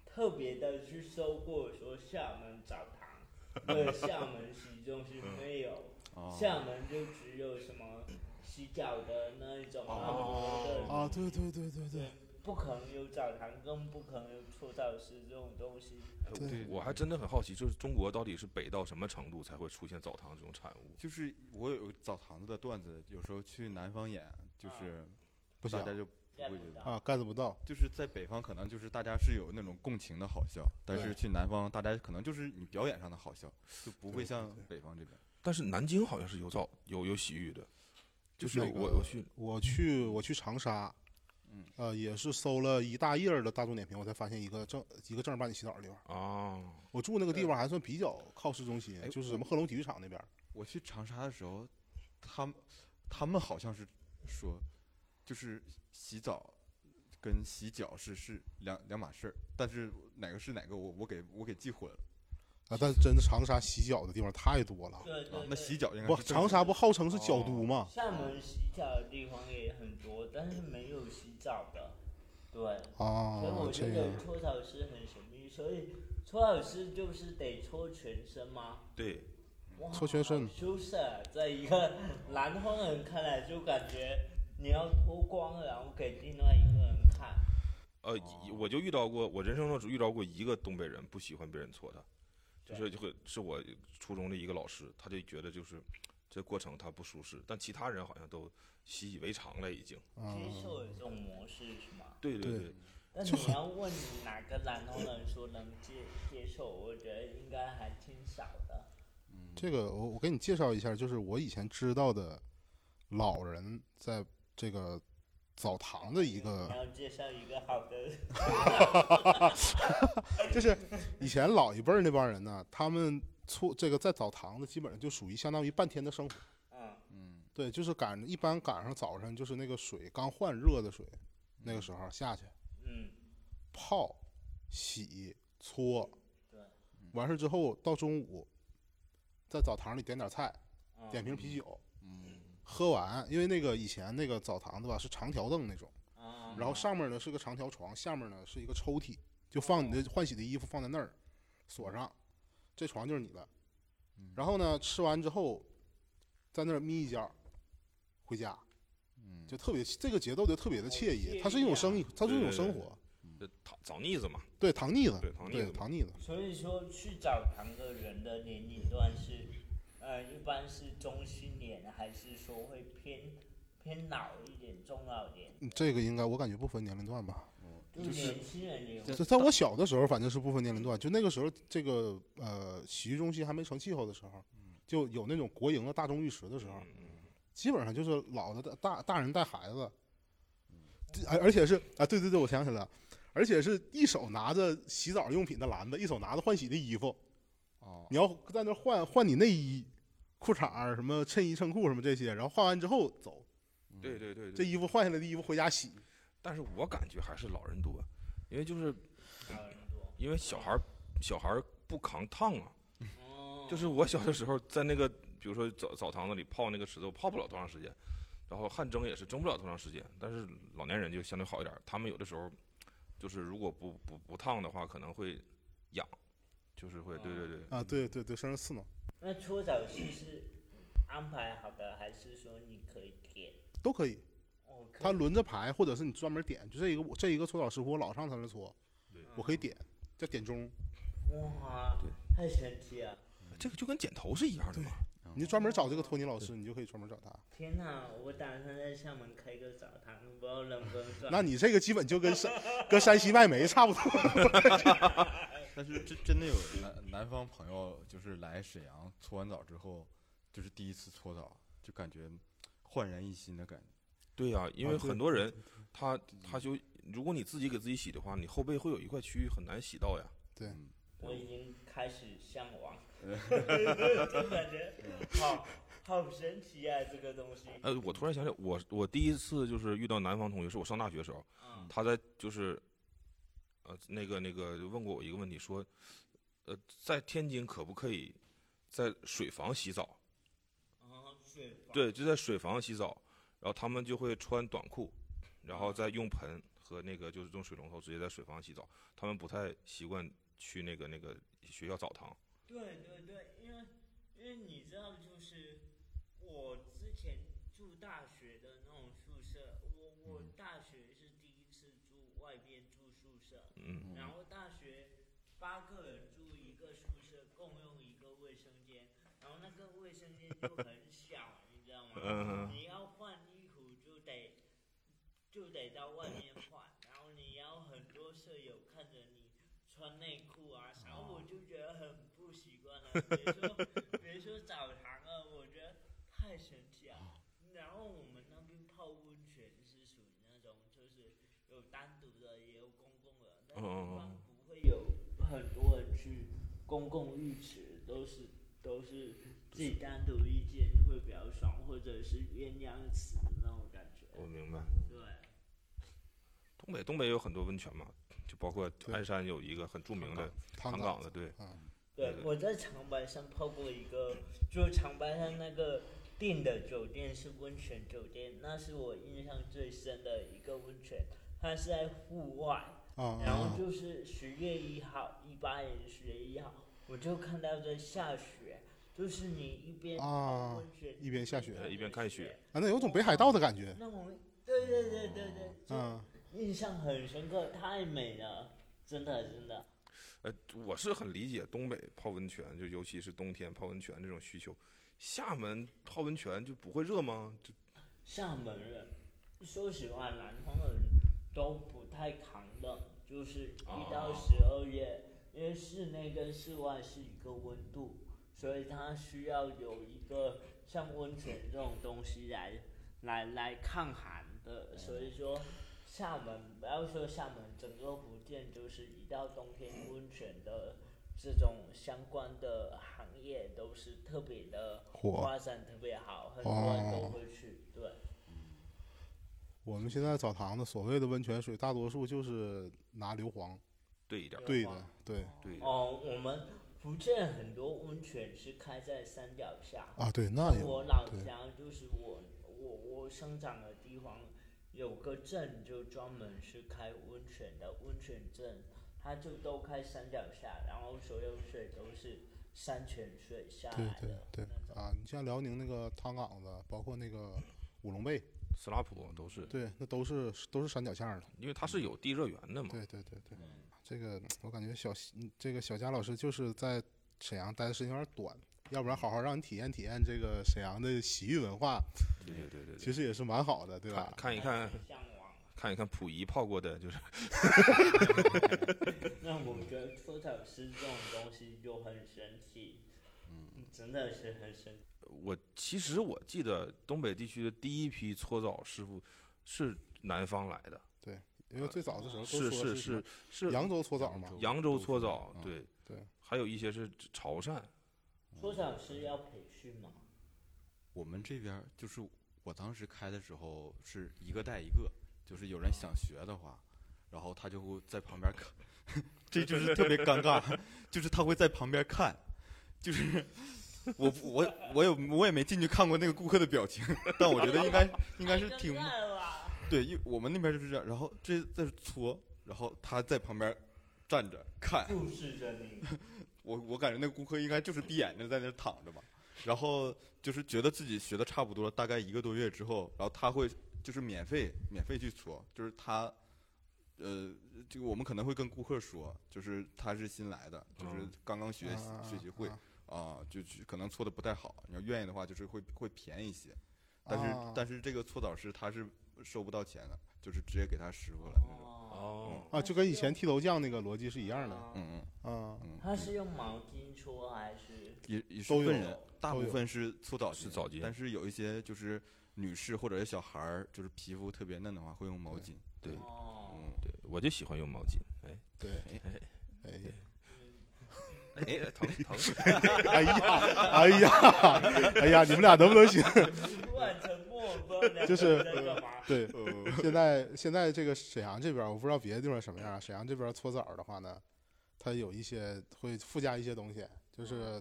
特别的去搜过，说厦门澡堂 和厦门洗中心没有，啊厦门就只有什么洗脚的那一种按摩的，啊，对对对对对，不可能有澡堂，更不可能有搓澡师这种东西。哎对我还真的很好奇，就是中国到底是北到什么程度才会出现澡堂这种产物？就是我有澡堂子的段子，有时候去南方演，就是不行大家就不会。啊，get 不到。就是在北方，可能就是大家是有那种共情的好笑，但是去南方，大家可能就是你表演上的好笑，就不会像北方这边。但是南京好像是有澡有有洗浴的，就是我我去我去我去长沙，嗯，呃，也是搜了一大页儿的大众点评，我才发现一个正一个正儿八经洗澡的地方。啊，我住那个地方还算比较靠市中心哎，就是什么贺龙体育场那边。我去长沙的时候，他们他们好像是说，就是洗澡跟洗脚是是两两码事儿，但是哪个是哪个我我给我给记混了。啊，但真的长沙洗脚的地方太多了。对对对，啊那洗脚应该不，长沙不号称是脚都吗？厦门洗脚的地方也很多，但是没有洗澡的。对，啊所以我，觉得搓澡师很神秘，所以搓澡师就是得搓全身吗？对，搓全身好羞涩啊，在一个南方人看来，就感觉你要脱光了，然后给另外一个人看。呃，我就遇到过，我人生中只遇到过一个东北人不喜欢别人搓他，就是就会是我初中的一个老师，他就觉得就是这过程他不舒适，但其他人好像都习以为常了已经。啊接受这种模式是吗？对对对，但就你要问哪个南通人说能接接受，我觉得应该还挺少的。这个我我给你介绍一下，就是我以前知道的老人在这个澡堂的一你个，要介绍一个好的，就是以前老一辈儿那帮人呢，他们搓这个在澡堂子基本上就属于相当于半天的生活。嗯，嗯。对，就是赶一般赶上早上就是那个水刚换热的水，那个时候下去。嗯，泡、洗、搓，对，完事儿之后到中午，在澡堂里点点菜，嗯。点瓶啤酒，嗯喝完，因为那个以前那个澡堂子吧是长条凳那种，啊，然后上面呢是个长条床，下面呢是一个抽屉，就放你的换洗的衣服放在那儿，锁上，这床就是你的。然后呢，吃完之后，在那儿眯一觉，回家，嗯，就特别这个节奏就特别的惬意，它是一种生意，它是一种生活，这糖枣腻子嘛，对，糖腻子，对糖腻子糖腻子，所以说去澡堂的人的年龄段是，呃，一般是中青年，还是说会偏偏老一点、中老年？嗯这个应该我感觉不分年龄段吧。就年轻人也有在在我小的时候，反正是不分年龄段，就那个时候，这个呃洗浴中心还没成气候的时候，就有那种国营的大众浴池的时候，基本上就是老的大大大人带孩子，而而且是啊，对对对，我想起来了，而且是一手拿着洗澡用品的篮子，一手拿着换洗的衣服，哦，你要在那换换你内衣、裤衩儿什么衬衣、衬裤什么这些，然后换完之后走，对对对这。衣服换下来的衣服回家洗。但是我感觉还是老人多，因为就是。因为小孩儿小孩儿不扛烫啊，哦，就是我小的时候在那个比如说澡澡堂子里泡那个石头，泡不了多长时间，然后汗蒸也是蒸不了多长时间。但是老年人就相对好一点，他们有的时候就是如果不不不烫的话，可能会痒，就是会对对对，啊，对对对，身上刺挠。那搓澡戏是安排好的，还是说你可以点？都可以，哦，他轮着排，或者是你专门点，就这一个这一个搓澡师傅我老上他那搓，我可以点，叫点钟，哇对，太神奇了！这个就跟剪头是一样的嘛。你专门找这个托尼老师，你就可以专门找他。天哪，我打算在厦门开个澡堂，不知道能不能赚。那你这个基本就跟山跟山西卖煤差不多。但是真真的有 南南方朋友，就是来沈阳搓完澡之后，就是第一次搓澡，就感觉焕然一新的感觉。对呀、因为很多人他他就如果你自己给自己洗的话，你后背会有一块区域很难洗到呀。对，嗯，我已经开始向往，就感觉好好神奇啊，这个东西。呃，我突然想起来，我我第一次就是遇到南方同学，是我上大学的时候，嗯他在就是，呃，那个那个问过我一个问题，说，呃，在天津可不可以在水房洗澡？啊，水房对，就在水房洗澡，然后他们就会穿短裤，然后再用盆和那个就是用水龙头直接在水房洗澡，他们不太习惯去那个那个学校澡堂。对对对，因为因为你知道，就是我之前住大学的那种宿舍，我我大学是第一次住外边住宿舍，嗯，然后大学八个人住一个宿舍，共用一个卫生间，然后那个卫生间就很小，你知道吗？嗯你要换衣服就得就得到外面换，然后你要很多舍友看着你穿内裤啊，然后我就觉得很不习惯了。比如说，比如说澡堂 啊，我觉得太神奇了。然后我们那边泡温泉是属于那种，就是有单独的，也有公共的，但是一般不会有很多人去公共浴池，都是都是自己单独一间会比较爽，或者是鸳鸯池那种感觉。我明白。对，东北东北有很多温泉嘛，就包括对鞍山有一个很著名的唐唐岗。的，对，啊，对，我在长白山泡过一个，就长白山那个订的酒店是温泉酒店，那是我印象最深的一个温泉，它是在户外，啊然后啊，就是十月一号，一八年十月一号，我就看到在下雪，就是你一边泡啊温泉、一边下雪一边看雪，啊，那有种北海道的感觉。那种，对对对对对，就嗯，印象很深刻，太美了，真的真的。呃，我是很理解东北泡温泉，就尤其是冬天泡温泉这种需求。厦门泡温泉就不会热吗？就厦门人，说实话，南方的人都不太扛冷，就是一到十二月，因为室内跟室外是一个温度，所以它需要有一个像温泉这种东西来来来抗寒的，所以说。厦门不要说厦门，整个福建就是一到冬天温泉的这种相关的行业都是特别的火发展特别好，很多人都会去。对，我们现在澡堂子所谓的温泉水，大多数就是拿硫磺兑一点儿，兑的，对对。哦，我们福建很多温泉是开在山脚下。啊，对，那像我老家就是我我我生长的地方有个镇，就专门是开温泉的温泉镇，它就都开山脚下，然后所有水都是山泉水下对来的对对。啊，你像辽宁那个汤岗子，包括那个五龙背，斯拉普都是，对，那都是都是山脚下的。因为它是有地热源的嘛。对对对对，嗯这个我感觉小嗯这个小佳老师就是在沈阳待的时间有点短，要不然好好让你体验体验这个沈阳的洗浴文化，对对对对其实也是蛮好的，对吧？看一看向往。看一看溥仪泡过的，就是 那我觉得搓澡师这种东西就很神奇，嗯，真的是很神奇。我其实我记得东北地区的第一批搓澡师傅是南方来的，对因为最早的时候是是是是扬州搓澡嘛，扬州搓澡，嗯对对，还有一些是潮汕，搓澡师要培训吗？我们这边就是我当时开的时候是一个带一个，就是有人想学的话，然后他就会在旁边看，这就是特别尴尬，就是他会在旁边看，就是我我我也我也没进去看过那个顾客的表情，但我觉得应该应该是挺对，因为我们那边就是这样，然后这在这搓，然后他在旁边站着看，注视着你。我我感觉那个顾客应该就是闭眼睛在那儿躺着吧，然后就是觉得自己学的差不多了，大概一个多月之后，然后他会就是免费免费去搓，就是他，呃，这个我们可能会跟顾客说，就是他是新来的，就是嗯刚刚学习、啊学习会啊啊，就去可能搓的不太好，你要愿意的话，就是会会便宜一些，但是、啊。但是这个搓澡师他是收不到钱的，就是直接给他师傅了那种，哦，哦，啊，就跟以前剃头匠那个逻辑是一样的嗯嗯啊。嗯，他是用毛巾搓还是？也也是都有分人，大部分是搓澡巾，是澡巾。但是有一些就是女士或者是小孩儿，就是皮肤特别嫩的话，会用毛巾。对哦，嗯，对，我就喜欢用毛巾，哎。对，哎哎，哎，疼疼，哎呀，哎呀，哎呀，你们俩能不能行？就是。对，现在现在这个沈阳这边，我不知道别的地方什么样啊。沈阳这边搓澡的话呢，它有一些会附加一些东西，就是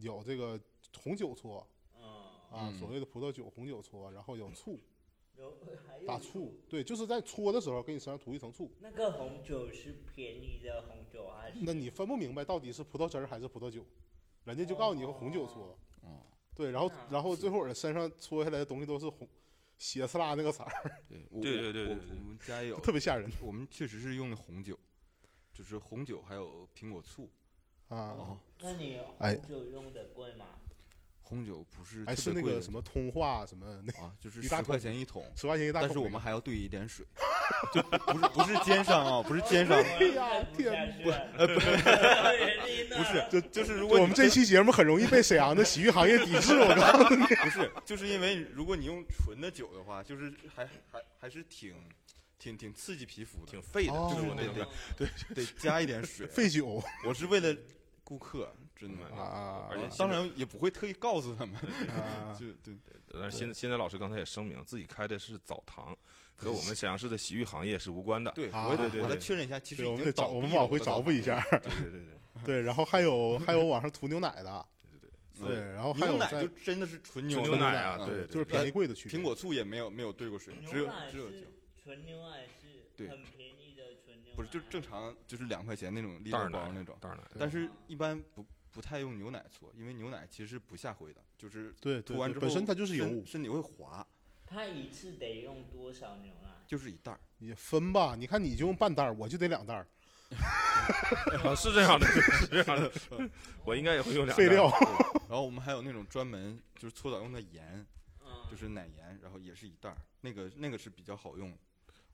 有这个红酒搓嗯，啊，嗯所谓的葡萄酒红酒搓，然后有醋有 还有打醋，对，就是在搓的时候给你身上涂一层醋。那个红酒是便宜的红酒还是？那你分不明白到底是葡萄汁儿还是葡萄酒，人家就告诉你用红酒搓，哦，对，然后啊然后最后我身上搓下来的东西都是红血丝啦那个色儿，对，我对对对对对我们家有，特别吓人我们确实是用的红酒，就是红酒还有苹果醋。啊。哦，那你哎红酒用的贵吗？红酒不是还是那个什么通化什么那啊，就是十块钱一桶，十块钱一大桶，但是我们还要兑一点水，就不是不是奸商啊，不是奸商，哎呀天不，呃不，不是，就就是如果我们这期节目很容易被沈阳的洗浴行业抵制，我告诉你。不是，就是因为如果你用纯的酒的话，就是还还还是挺挺挺刺激皮肤的，挺费的，哦就是我那种对得加一点水。费酒我是为了顾客，真的嗯啊而且当然也不会特意告诉他们，啊！就对但是现在现在老师刚才也声明自己开的是澡堂，和我们 沈阳市的洗浴行业是无关的。对，啊。我得我再确认一下，其实，我们得找，我们往回找补一下。对对对对，对，然后还有还有网上涂牛奶的，对，然后还有奶就真的是纯纯牛牛奶啊，嗯对，就是便宜贵的区别。苹果醋也没有没有兑过水，只有只有酒，纯牛奶是对。很便宜的纯牛奶，不是就是正常就是两块钱那种立袋儿奶袋包那种，袋儿奶，但是一般不不太用牛奶搓，因为牛奶其实不下灰的，就是涂完之后本身它就是油身，体会滑，它一次得用多少牛奶？就是一袋儿。你分吧。你看你就用半袋儿，我就得两袋儿，啊，是这样的，是这样的，我应该也会用两袋废料。然后我们还有那种专门就是搓澡用的盐，嗯，就是奶盐，然后也是一袋儿，那个那个是比较好用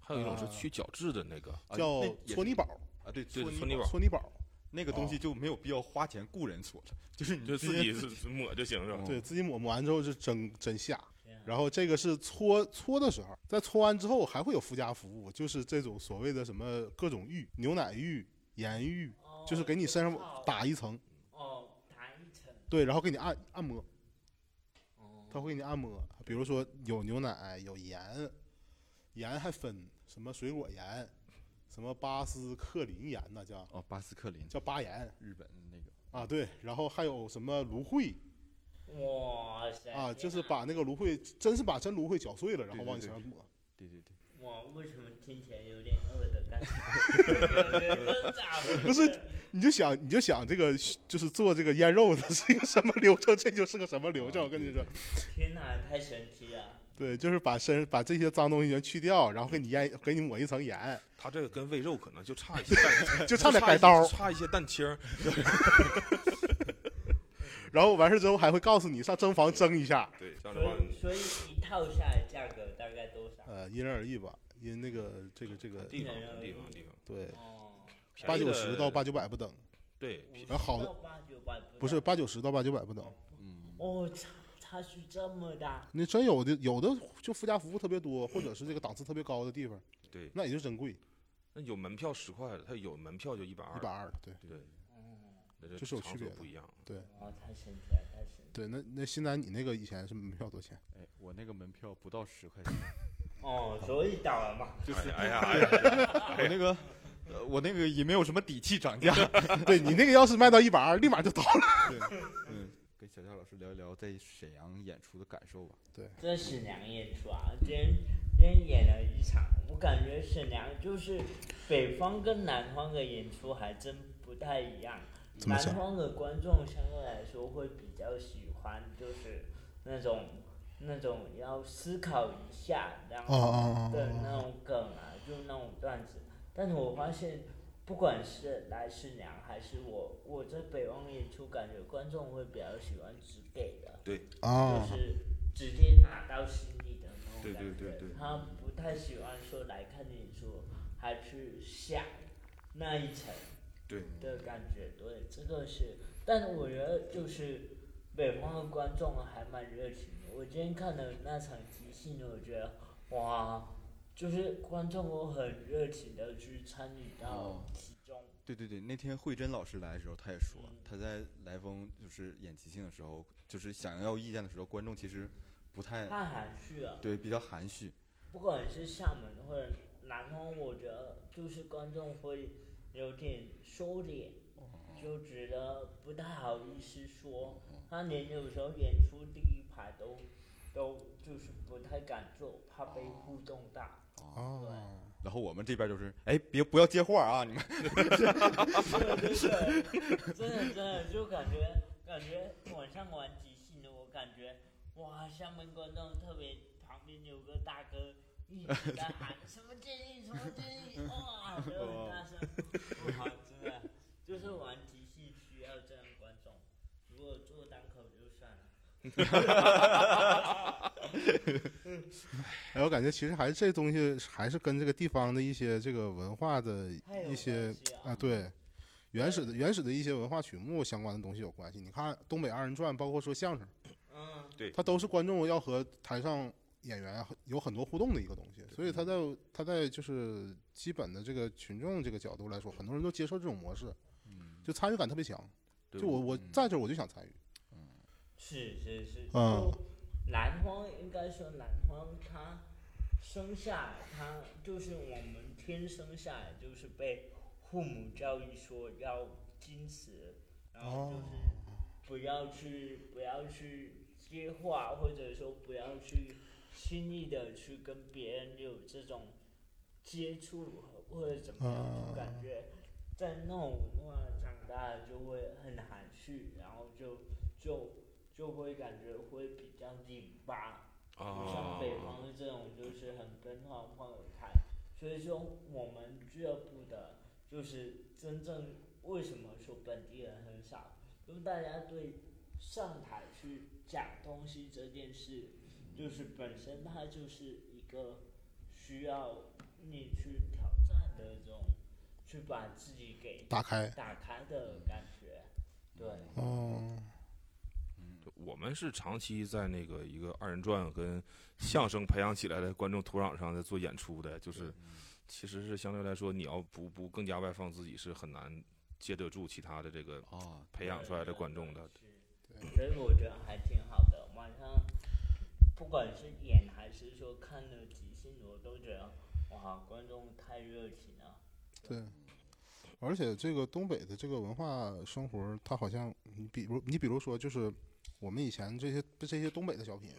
还有一种是去角质的那个，啊叫搓泥宝，啊，对，搓泥宝搓泥宝，那个东西就没有必要花钱雇人搓了，就是你就自己抹就行是吧？对自己抹抹完之后是真真下。然后这个是搓搓的时候，在搓完之后还会有附加服务，就是这种所谓的什么各种浴，牛奶浴、盐浴，哦就是给你身上打一层，哦，打一层，对，然后给你按按摩，哦，他会给你按摩，比如说有牛奶、有盐，盐还分什么水果盐，什么巴斯克林盐那叫哦，巴斯克林，叫巴盐日本那个啊，对，然后还有什么芦荟哇塞啊，就是把那个芦荟，真是把真芦荟搅碎了，然后往你身上抹。对对对，哇，为什么听起来有点饿的感觉？不是，你就想，你就想这个，就是做这个腌肉的是一个什么流程，这就是个什么流程。我跟你说，天哪，太神奇了！对，就是把身把这些脏东西全去掉，然后给你腌，给你抹一层盐，它这个跟喂肉可能就差一些，就差点改刀。差一些蛋清儿。然后完事之后还会告诉你上蒸房蒸一下，对，这样的话，所以所以一套下来价格大概多少？呃，因人而异吧，因那个这个这个，地方地方地方，对，哦，八九十到八九百不等，对，然后好的八九百不是八九十到八九百不等。嗯，哦，差差距这么大，那真有的有的就附加服务特别多，或者是这个档次特别高的地方，对，那也就真贵，那有门票十块的，它有门票就一百二，一百二的，对对，哦，那这这是有区别不一样。对哦，太神奇了，太神奇。对。那那新南你那个以前是门票多少钱？哎，我那个门票不到十块钱，哦，所以打完吧。就是哎呀哎呀，我那个。呃，我那个也没有什么底气涨价。对你那个要是卖到一百二，立马就倒了。对嗯，跟小乔老师聊一聊在沈阳演出的感受吧。对，在沈阳演出啊，今天今天演了一场，我感觉沈阳就是北方跟南方的演出还真不太一样。南？方的观众相对来说会比较喜欢，就是那种那种要思考一下，然哦后的那种梗啊，就那种段子。但是我发现，不管是来世娘还是我，我在北方演出，感觉观众会比较喜欢直给的，啊就是直接打到心里的那种对感觉。对对对他不太喜欢说来看演出，还去想那一层。对的感觉，对，这个是，但是我觉得就是北方的观众还蛮热情的。我今天看的那场即兴的，我觉得哇，就是观众都很热情的去参与到哦其中。对对对，那天慧珍老师来的时候，他也说嗯，他在来风就是演即兴的时候，就是想要意见的时候，观众其实不太太含蓄了，对，比较含蓄。不管是厦门或者南方，我觉得就是观众会有点收敛，就觉得不太好意思说。他连有时候演出第一排都都就是不太敢坐，怕被互动到。哦，然后我们这边就是，哎，别不要接话啊，你们。对对对，真的真的就感觉感觉晚上玩即兴的，我感觉哇，厦门观众特别旁边有个大哥一直在喊什么建议什么建议，哇，就很大声，哇，真的就是玩即兴需要这样观众，如果做单口就算了。哎，我感觉其实还是这东西还是跟这个地方的一些这个文化的一些啊啊，对，原始的原始的一些文化曲目相关的东西有关系。你看东北二人转，包括说相声，嗯，对它都是观众要和台上演员有很多互动的一个东西，所以它在它在就是基本的这个群众这个角度来说，很多人都接受这种模式，嗯就参与感特别强。就我我嗯。在这儿我就想参与，是是是，嗯。就南方应该说南方他生下来，他就是我们天生下来就是被父母教育说要矜持，然后就是不要去不要去接话，或者说不要去轻易的去跟别人有这种接触或者怎么样，就感觉在那种文化长大就会很含蓄，然后就就就会感觉会比较拧巴，不像啊，北方的这种就是很奔放放得开。所以说我们俱乐部的，就是真正为什么说本地人很少，因为大家对上台去讲东西这件事，就是本身它就是一个需要你去挑战的这种，去把自己给打开。打开的感觉。对，哦，我们是长期在那个一个二人转跟相声培养起来的观众土壤上在做演出的，就是其实是相对来说，你要不不更加外放自己，是很难接得住其他的这个啊，培养出来的观众的。是，所以我觉得还挺好的。晚上不管是演还是说看的即兴，我都觉得哇，观众太热情了。对。而且这个东北的这个文化生活，它好像你比如你比如说，就是我们以前这些这些东北的小品，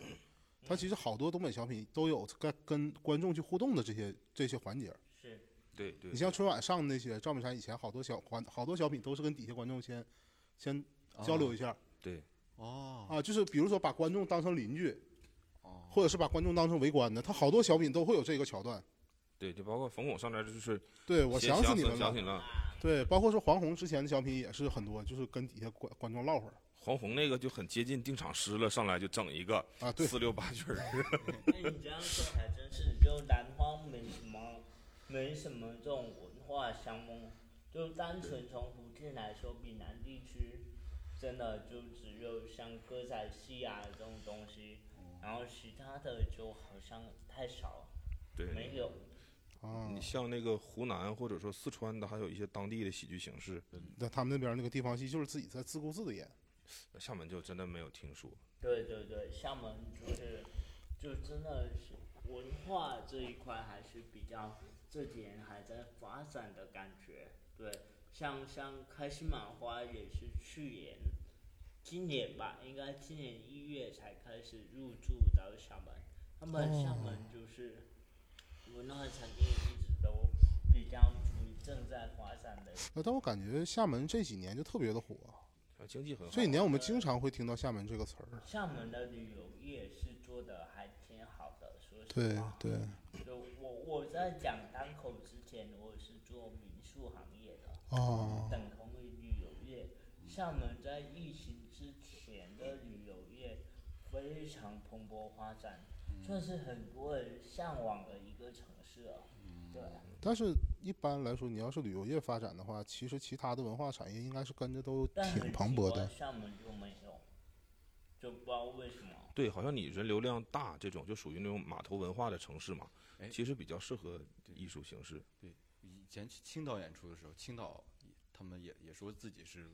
它其实好多东北小品都有跟跟观众去互动的这些这些环节。是，对对你，像春晚上的那些赵本山以前好多小环好多小品都是跟底下观众先先交流一下对哦啊，就是比如说把观众当成邻居，哦或者是把观众当成围观的，他好多小品都会有这个桥段。对，就包括冯巩上来就是对，我想死你们了。想起了对，包括说黄宏之前的小品也是很多，就是跟底下观观众唠会儿黄宏那个就很接近定场诗了，上来就整一个啊。对，四六八句儿。那你这样说还真是，就南方没什么，没什么这种文化相蒙，就单纯从福建来说，闽南地区真的就只有像歌仔戏啊这种东西，然后其他的就好像太少了，对，没有。啊你，像那个湖南或者说四川的，还有一些当地的喜剧形式，那他们那边那个地方戏就是自己在自顾自的演。厦门就真的没有听说。对对对，厦门就是，就真的是文化这一块还是比较这几年还在发展的感觉。对，像像开心麻花也是去年，今年吧，应该今年一月才开始入驻到厦门。他们厦门就是文化产业一直都比较处于正在发展的呃但我感觉厦门这几年就特别的火，啊经济很好。这几年我们经常会听到厦门这个词儿。厦门的旅游业是做的还挺好的，说实对话。对，就我我在讲单口之前，我是做民宿行业的，哦，等同于旅游业。厦门在疫情之前的旅游业非常蓬勃发展，算是很多人向往的一个城市了。对，但是一般来说，你要是旅游业发展的话，其实其他的文化产业应该是跟着都挺蓬勃的。厦门就没有，就不知道为什么。对，好像你人流量大这种，就属于那种码头文化的城市嘛，哎其实比较适合艺术形式。对以前去青岛演出的时候，青岛他们也也说自己是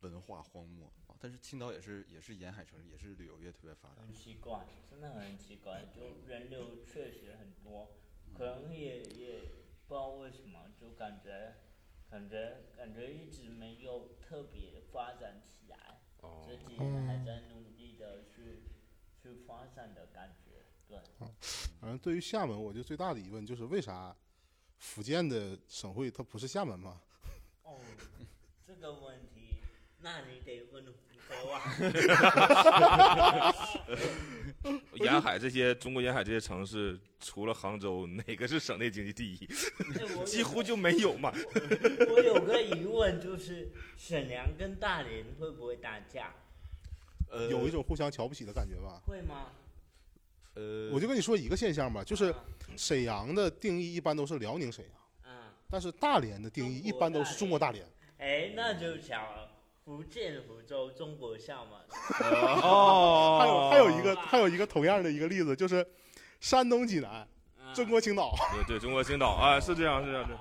文化荒漠啊，但是青岛也是也是沿海城市，也是旅游业特别发达。很奇怪，真的很奇怪，就人流确实很多，可能也也不知道为什么，就感觉感觉感觉一直没有特别发展起来，哦这几年还在努力的去去发展的感觉，对。反正对于厦门，我就最大的疑问就是为啥福建的省会它不是厦门吗？哦，这个问题，那你得问福州啊。沿海这些中国沿海这些城市，除了杭州，哪个是省内经济第一？几乎就没有嘛。我有个疑问，就是沈阳跟大连会不会打架？呃，有一种互相瞧不起的感觉吧？会吗？呃，我就跟你说一个现象吧，就是啊沈阳的定义一般都是辽宁沈阳，嗯，但是大连的定义一般都是中国大连。哎，那就巧了，福建福州，中国厦门。哦 还有还有一个还有一个同样的一个例子，就是山东济南，嗯中国青岛。对对，中国青岛啊，是这样是这样是。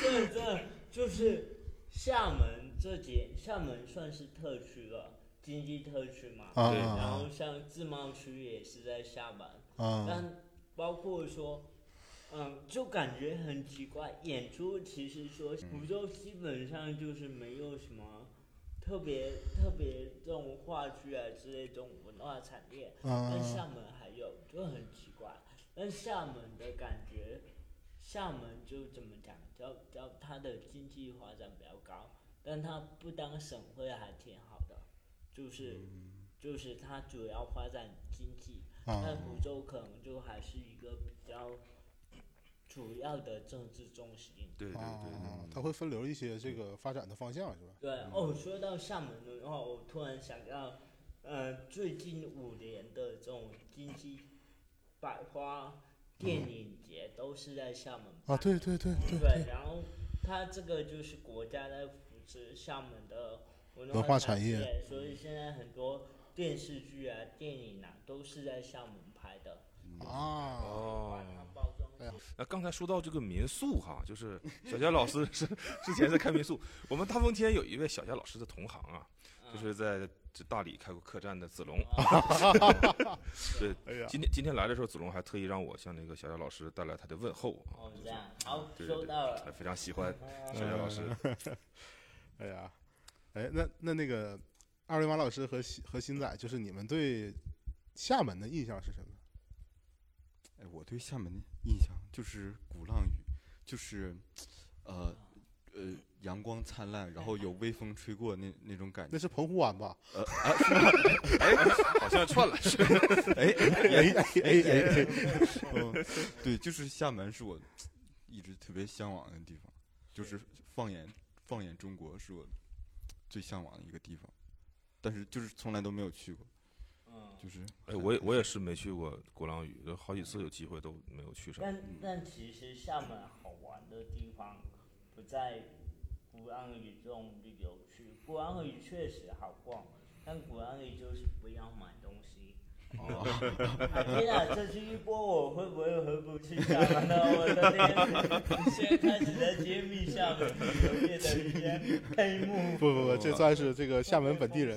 这这就是厦门这节，厦门算是特区了，经济特区嘛。啊对然后像自贸区也是在厦门，啊但包括说，嗯，就感觉很奇怪。演出其实说福州基本上就是没有什么特别特别这种话剧啊之类这种文化产业，但厦啊！门还有，就很奇怪。但厦门的感觉，厦门就怎么讲，叫叫它的经济发展比较高，但它不当省会还挺好的，就是、就是它主要发展经济，但啊福州可能就还是一个比较主要的政治中心。对对对啊，它会分流一些这个发展的方向，是吧？对哦，说到厦门的话，我突然想到，呃，最近五年的这种经济百花电影节都是在厦门啊，办对对对对对，然后它这个就是国家在扶持厦门的文文化产产业所以现在很多电视剧啊、电影啊都是在厦门拍的。啊，哦哎呀那刚才说到这个民宿哈，就是小佳老师 是之前在开民宿，我们大风天有一位小佳老师的同行啊，嗯就是在这大理开过客栈的子龙。啊 对，哎呀，今天今天来的时候，子龙还特意让我向那个小佳老师带来他的问候啊哦，，这样好，对对对收到了。非常喜欢嗯小佳老师。哎呀，哎，那那那个二维码老师和新和新仔，就是你们对厦门的印象是什么？哎，我对厦门的印象就是鼓浪屿，就是，呃，呃，阳光灿烂，然后有微风吹过那那种感觉。那是澎湖湾吧？呃啊，是吗？哎，好像串了。哎哎哎哎哎，嗯，对，就是厦门是我一直特别向往的地方，就是放眼放眼中国是我最向往的一个地方，但是就是从来都没有去过，嗯，就是哎，我也我也是没去过鼓浪屿，就好几次有机会都没有去上。但但其实厦门好玩的地方不在鼓浪屿这种旅游区，鼓浪屿确实好逛，但鼓浪屿就是不要买东西。哦，啊天啊，这是一波我会不会回不去厦门的？我的天！现在开始在揭秘厦门旅游业的一些黑幕。不不不，这算是这个厦门本地人，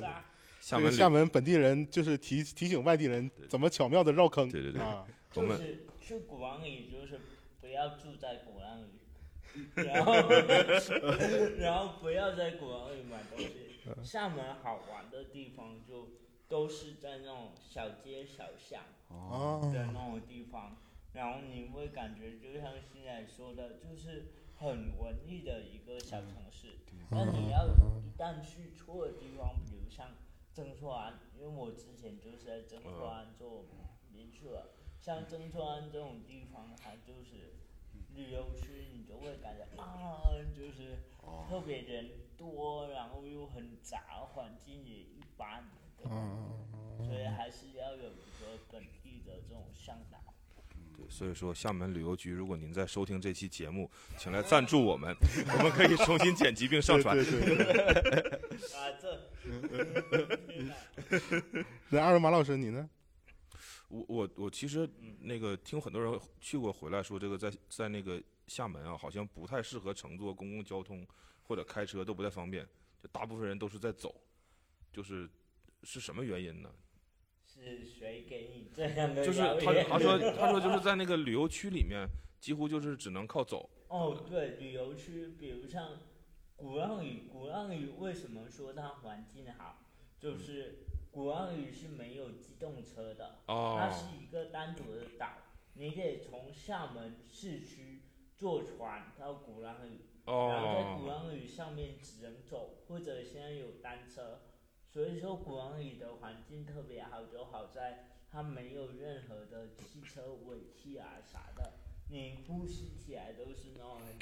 厦门旅这个厦门本地人就是提提醒外地人怎么巧妙的绕坑。对对对啊，就我们是去鼓浪屿，就是不要住在鼓浪屿，然后然后不要在鼓浪屿买东西。厦门好玩的地方就都是在那种小街小巷的那种地方，然后你会感觉就像现在说的，就是很文艺的一个小城市。对那你要一旦去错的地方，比如像曾厝垵，因为我之前就是在曾厝垵做民宿了，像曾厝垵这种地方，它就是旅游区，你就会感觉啊，就是哦。特别人多，然后又很杂，环境也一般的，嗯，所以还是要有一个本地的这种向导。对，所以说厦门旅游局，如果您在收听这期节目，请来赞助我们，我们可以重新剪辑并上传。啊，这，那二位马老师你呢？我我我其实那个听很多人去过回来说，这个在在那个厦门啊，好像不太适合乘坐公共交通或者开车都不太方便，就大部分人都是在走，就是是什么原因呢？是谁给你这样的就是他他说他说就是在那个旅游区里面，几乎就是只能靠走。哦，对，旅游区，比如像鼓浪屿，鼓浪屿为什么说它环境好？就是鼓浪屿是没有机动车的，它哦是一个单独的岛，你得从厦门市区坐船到鼓浪屿，然后在鼓哦浪屿上面只能走，或者现在有单车，所以说国王里的环境特别好，就好在它没有任何的汽车尾气啊啥的，你呼吸起来都是那种很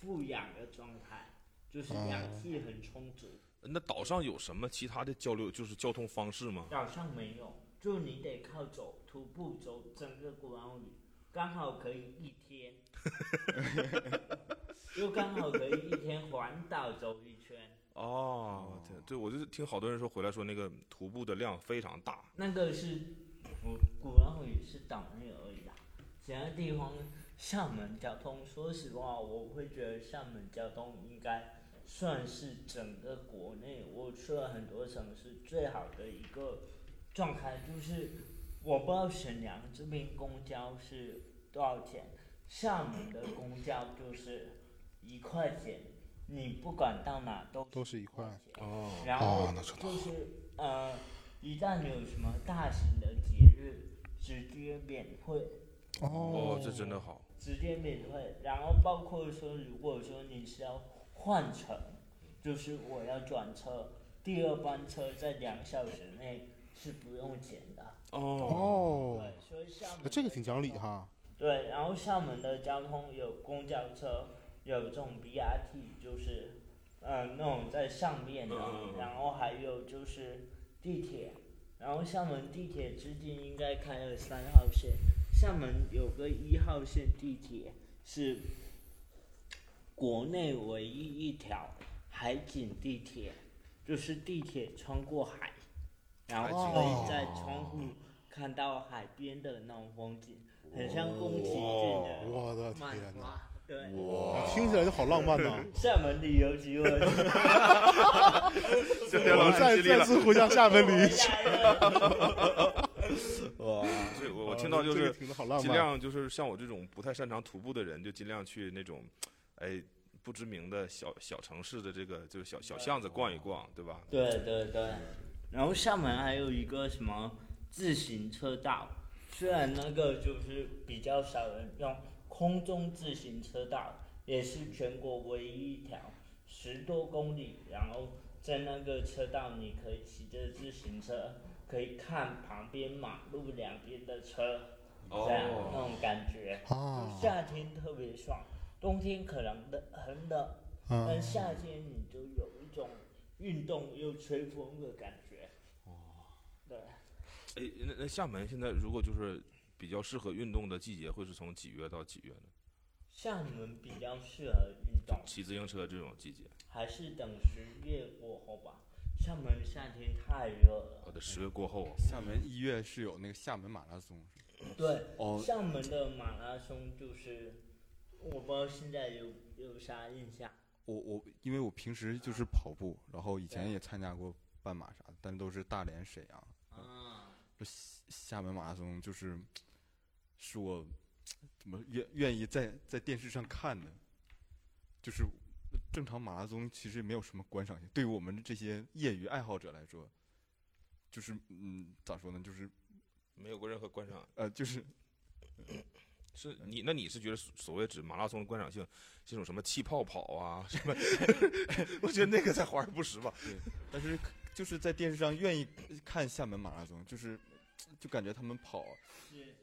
富氧的状态，就是氧气很充足。那岛上有什么其他的交流，就是交通方式吗？岛上没有，就你得靠走，徒步走整个国王里，刚好可以一天，就刚好可以一天环岛走一圈。哦，对对，我就是听好多人说回来说那个徒步的量非常大。那个是，我鼓浪屿是岛内而已啦，其他地方厦门交通，说实话，我会觉得厦门交通应该算是整个国内我去了很多城市最好的一个状态，就是我不知道沈阳这边公交是多少钱，厦门的公交就是一块钱，你不管到哪都都是一块钱。哦然后就是呃，一旦有什么大型的节日，直接免费，哦，这真的好。直接免费。然后包括说，如果说你是要换乘，就是我要转车，第二班车在两小时内是不用钱的。哦哦，对，所以厦门这个挺讲理哈。对，然后厦门的交通有公交车，有这种 BRT，就是呃那种在上面的，嗯嗯嗯然后还有就是地铁，然后厦门地铁最近应该开了三号线，厦门有个一号线地铁是国内唯一一条海景地铁，就是地铁穿过海，然后可以在窗户看到海边的那种风景，很像宫崎骏的我的漫天哪，画。对，听起来就好浪漫呐！厦门旅游局我我们再再次呼向厦门旅游局。哇，所以我我听到就是听着好浪尽。量就是像我这种不太擅长徒步的人，就尽量去那种，哎，不知名的小小城市的这个就是小小巷子逛一逛，对吧？对对对，然后厦门还有一个什么自行车道，虽然那个就是比较少人用，空中自行车道也是全国唯一一条，十多公里，然后在那个车道你可以骑着自行车，可以看旁边马路两边的车，这样、那种感觉，啊，夏天特别爽，冬天可能冷很冷。但嗯，夏天你就有一种运动又吹风的感觉。对，哎，那那厦门现在如果就是比较适合运动的季节，会是从几月到几月呢？厦门比较适合运动，骑自行车这种季节，还是等十月过后吧。厦门夏天太热了。哦，得十月过后。厦门一月是有那个厦门马拉松，对，哦，厦门的马拉松就是，我不知道现在有有啥印象。我我因为我平时就是跑步，然后以前也参加过半马啥的，但都是大连、沈阳。啊，这厦厦门马拉松就是是我怎么愿愿意在在电视上看的，就是正常马拉松其实没有什么观赏性，对于我们这些业余爱好者来说，就是嗯咋说呢，就是没有过任何观赏，呃就是是你那你是觉得所所谓指马拉松的观赏性，这种什么气泡跑啊什么？我觉得那个才华而不实吧。对，但是就是在电视上愿意看厦门马拉松，就是就感觉他们跑，是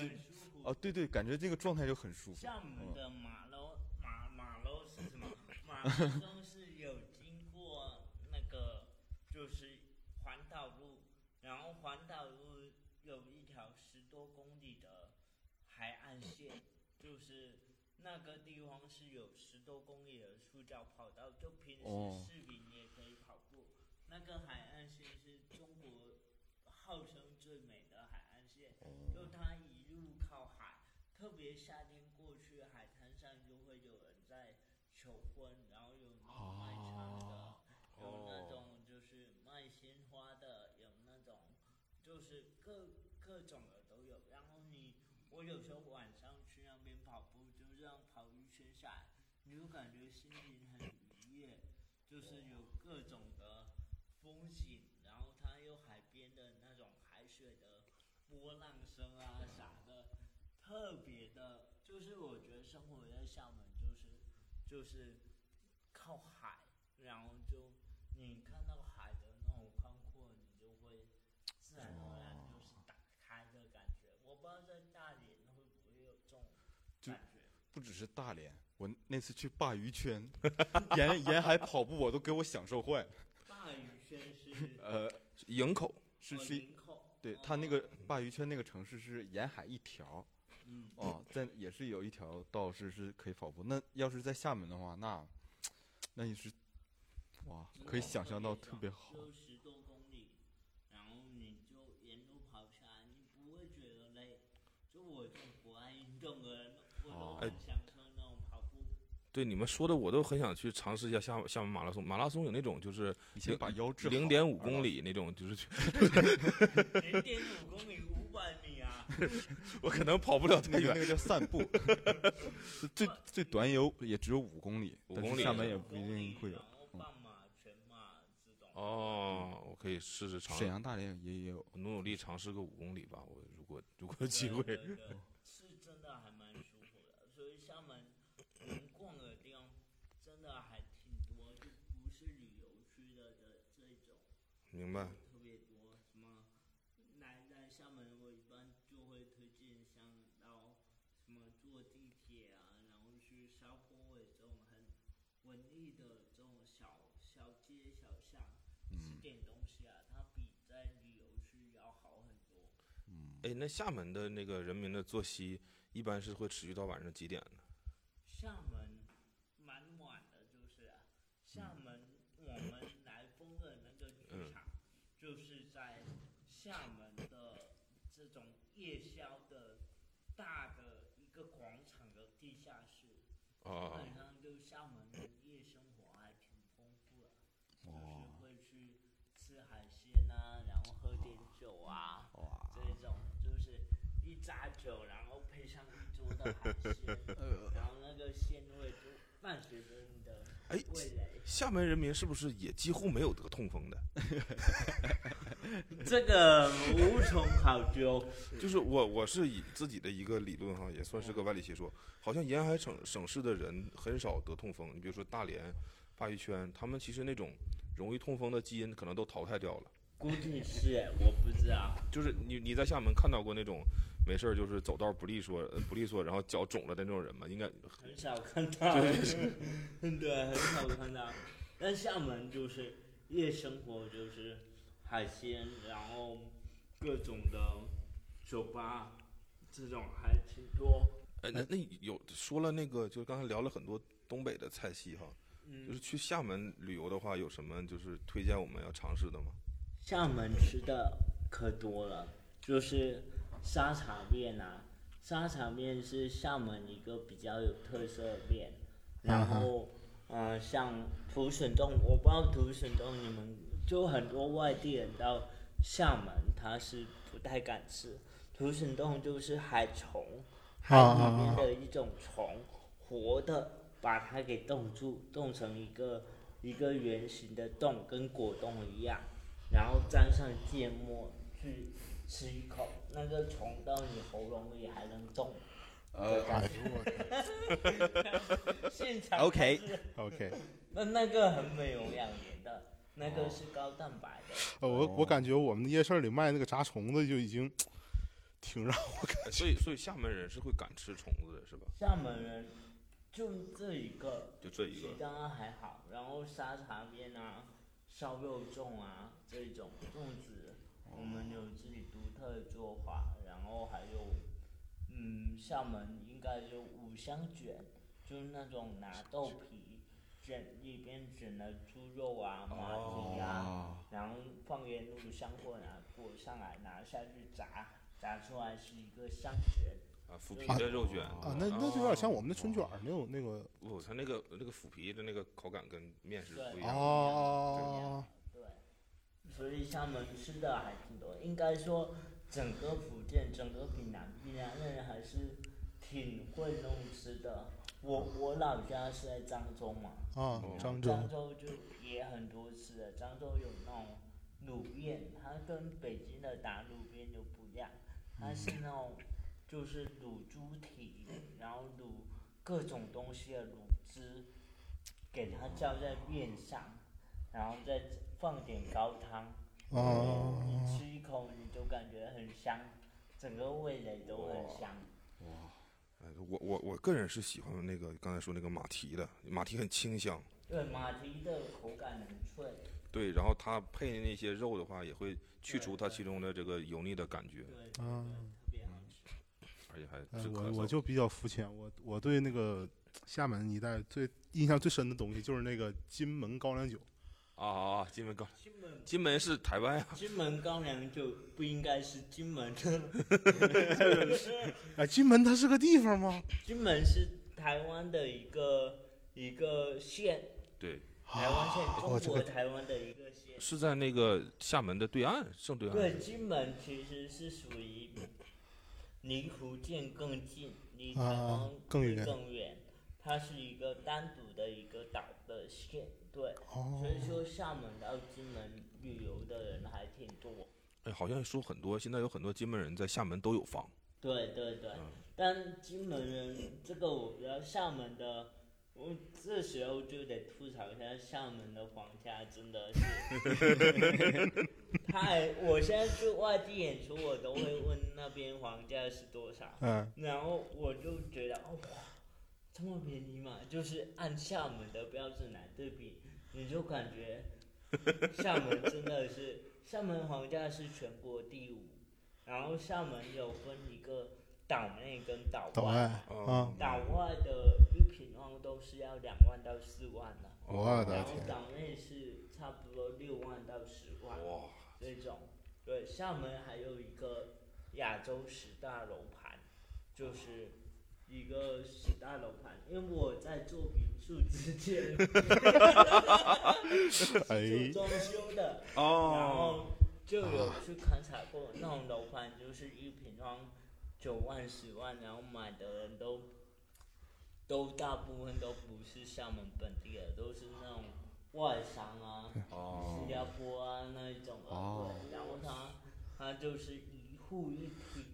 很舒服。哦，对对，感觉这个状态就很舒服。厦门嗯的马楼马马楼是什么？马 拉松是有经过那个就是环岛路，然后环岛路有一条十多公里的海岸线，就是那个地方是有十多公里的塑胶跑道，就平哦时市民也可以跑步。那个海岸线是中国号称最美别夏天过去，海滩上就会有人在求婚，然后有那种卖唱的，有那种就是卖鲜花的，有那种就是各各种的都有。然后你，我有时候晚上去那边跑步，就这样跑一圈下来，你就感觉心情很愉悦，就是有各种的风景，然后它有海边的那种海水的波浪声啊啥的，特别的，就是我觉得生活在厦门就是就是靠海，然后就你看到海的那种宽阔，你就会自然而然就是打开的感觉。我不知道在大连会不会有这种就感觉。不只是大连，我那次去鲅鱼圈，沿沿海跑步，我都给我享受坏了。鲅鱼圈是 呃，营口哦是是，营口，哦对它那个鲅鱼圈那个城市是沿海一条，嗯哦，在也是有一条道是是可以跑步。那要是在厦门的话，那那你是哇，可以想象到特别好。就十多公里，然后你就沿路跑下来，你不会觉得累。就我这种不爱运动的人，我都哦很享受那种跑步。对你们说的，我都很想去尝试一下厦厦门马拉松。马拉松有那种就是你先把腰治好。零点五公里那种，就是去零点五公里！我可能跑不了太远那个那。个叫散步，最最短有也只有五公里，五公里厦门也不一定会有然。后半马、全马这种。哦，我可以试试尝沈，阳、大连也也有。努努力尝试个五公里吧。我如果如果有机会，是真的还蛮舒服的。所以厦门能逛的地方真的还挺多，就不是旅游区的的这种。明白。特别多，什么来来厦门，我一般就会推荐像到什么坐地铁啊，然后去沙坡尾这种很文艺的这种小小街小巷，吃点东西啊，它比在旅游区要好很多。哎，那厦门的那个人民的作息一般是会持续到晚上几点呢？厦门蛮晚的，就是啊，厦门我们来风的那个剧场，就是在厦门的这种夜宵的大的一个广场的地下室，基啊本，上就厦门的夜生活还挺丰富的，就是会去吃海鲜啊，然后喝点酒啊，这种就是一扎酒，然后配上一桌的海鲜，然后那个鲜味就伴随着你的味蕾。厦门人民是不是也几乎没有得痛风的？这个无从考究。就是我我是以自己的一个理论哈，也算是个歪理邪说，好像沿海省省市的人很少得痛风。你比如说大连、鲅鱼圈，他们其实那种容易痛风的基因可能都淘汰掉了。估计是，我不知道。就是你你在厦门看到过那种没事儿就是走道不利索呃不利索，然后脚肿了的那种人吗？应该很少看到，对，很少看到。但厦门就是夜生活，就是海鲜，然后各种的酒吧，这种还挺多。哎，那那有说了那个，就是刚才聊了很多东北的菜系哈，就嗯，是去厦门旅游的话，有什么就是推荐我们要尝试的吗？厦门吃的可多了，就是沙茶面啊，沙茶面是厦门一个比较有特色的面，然后，呃，像土笋冻，我不知道土笋冻你们就很多外地人到厦门，他是不太敢吃。土笋冻就是海虫，海里面的一种虫，活的把它给冻住，冻成一个一个圆形的洞，跟果冻一样。然后沾上芥末去吃一口，那个虫到你喉咙里还能动，呃哎呦我天现场 OK OK，那那个很美容养颜的，那个是高蛋白的。呃我我感觉我们的夜市里卖那个炸虫子就已经 挺让我感觉所以所以厦门人是会敢吃虫子的，是吧？厦门人就这一个，就这一个。刚刚还好，然后沙茶面啊、烧肉粽啊这种粽子，我们有自己独特的做法，然后还有，嗯，厦门应该有五香卷，就是那种拿豆皮卷里边卷了猪肉啊、马蹄啊，啊，然后放盐卤香或拿，裹上来拿下去炸，炸出来是一个香卷。啊，腐皮的肉卷啊，那那就有点像我们的春卷儿那种那个不，它那个那个腐皮的那个口感跟面是不一样的。哦，对，所以厦门吃的还挺多。应该说，整个福建、整个闽南，闽南人还是挺会弄吃的。我我老家是在漳州嘛，漳州漳州就也很多吃的。漳州有那种卤面，它跟北京的打卤面就不一样，它是那种就是卤猪蹄，然后卤各种东西的卤汁，给它浇在面上，然后再放点高汤。哦你吃一口你就感觉很香，整个味蕾都很香。哎，我我我个人是喜欢那个刚才说那个马蹄的，马蹄很清香，对，马蹄的口感很脆，对，然后它配的那些肉的话，也会去除它其中的这个油腻的感觉，对，对啊特别好吃。而且还。我我就比较肤浅，我我对那个厦门一带最印象最深的东西就是那个金门高粱酒。啊啊啊！金门高，金门金门是台湾呀、金门高粱就不应该是金门的，哎，金门它是个地方吗？金门是台湾的一个一个县，对，台湾县，中国台湾的一个县。是在那个厦门的对岸，正对岸。对，金门其实是属于离福建更近，离台啊湾更远更远。它是一个单独的一个岛的县，对，哦。所以说厦门到金门旅游的人还挺多。哎，好像说很多，现在有很多金门人在厦门都有房。对对对，嗯。但金门人这个我不知道，厦门的，我这时候就得吐槽一下厦门的房价真的是 太，我现在去外地演出，我都会问那边房价是多少，嗯，然后我就觉得哦哇，这么便宜嘛，就是按厦门的标准来对比，你就感觉厦门真的是厦门房价是全国第五，然后厦门有分一个岛内跟岛外岛外，哦啊，岛外的一平方都是要两万到四万的，我的然后天，岛内是差不多六万到十万哇，这种。对，厦门还有一个亚洲十大楼盘，就是一个十大楼盘，因为我在做民宿之前哎做，装修的，哦。然哦，后就有去勘察过那种楼盘，就是一平方九万、十万，然后买的人都都大部分都不是厦门本地的，都是那种外商啊、哦。新加坡啊那一种的，哦。对，然后他他就是一户一体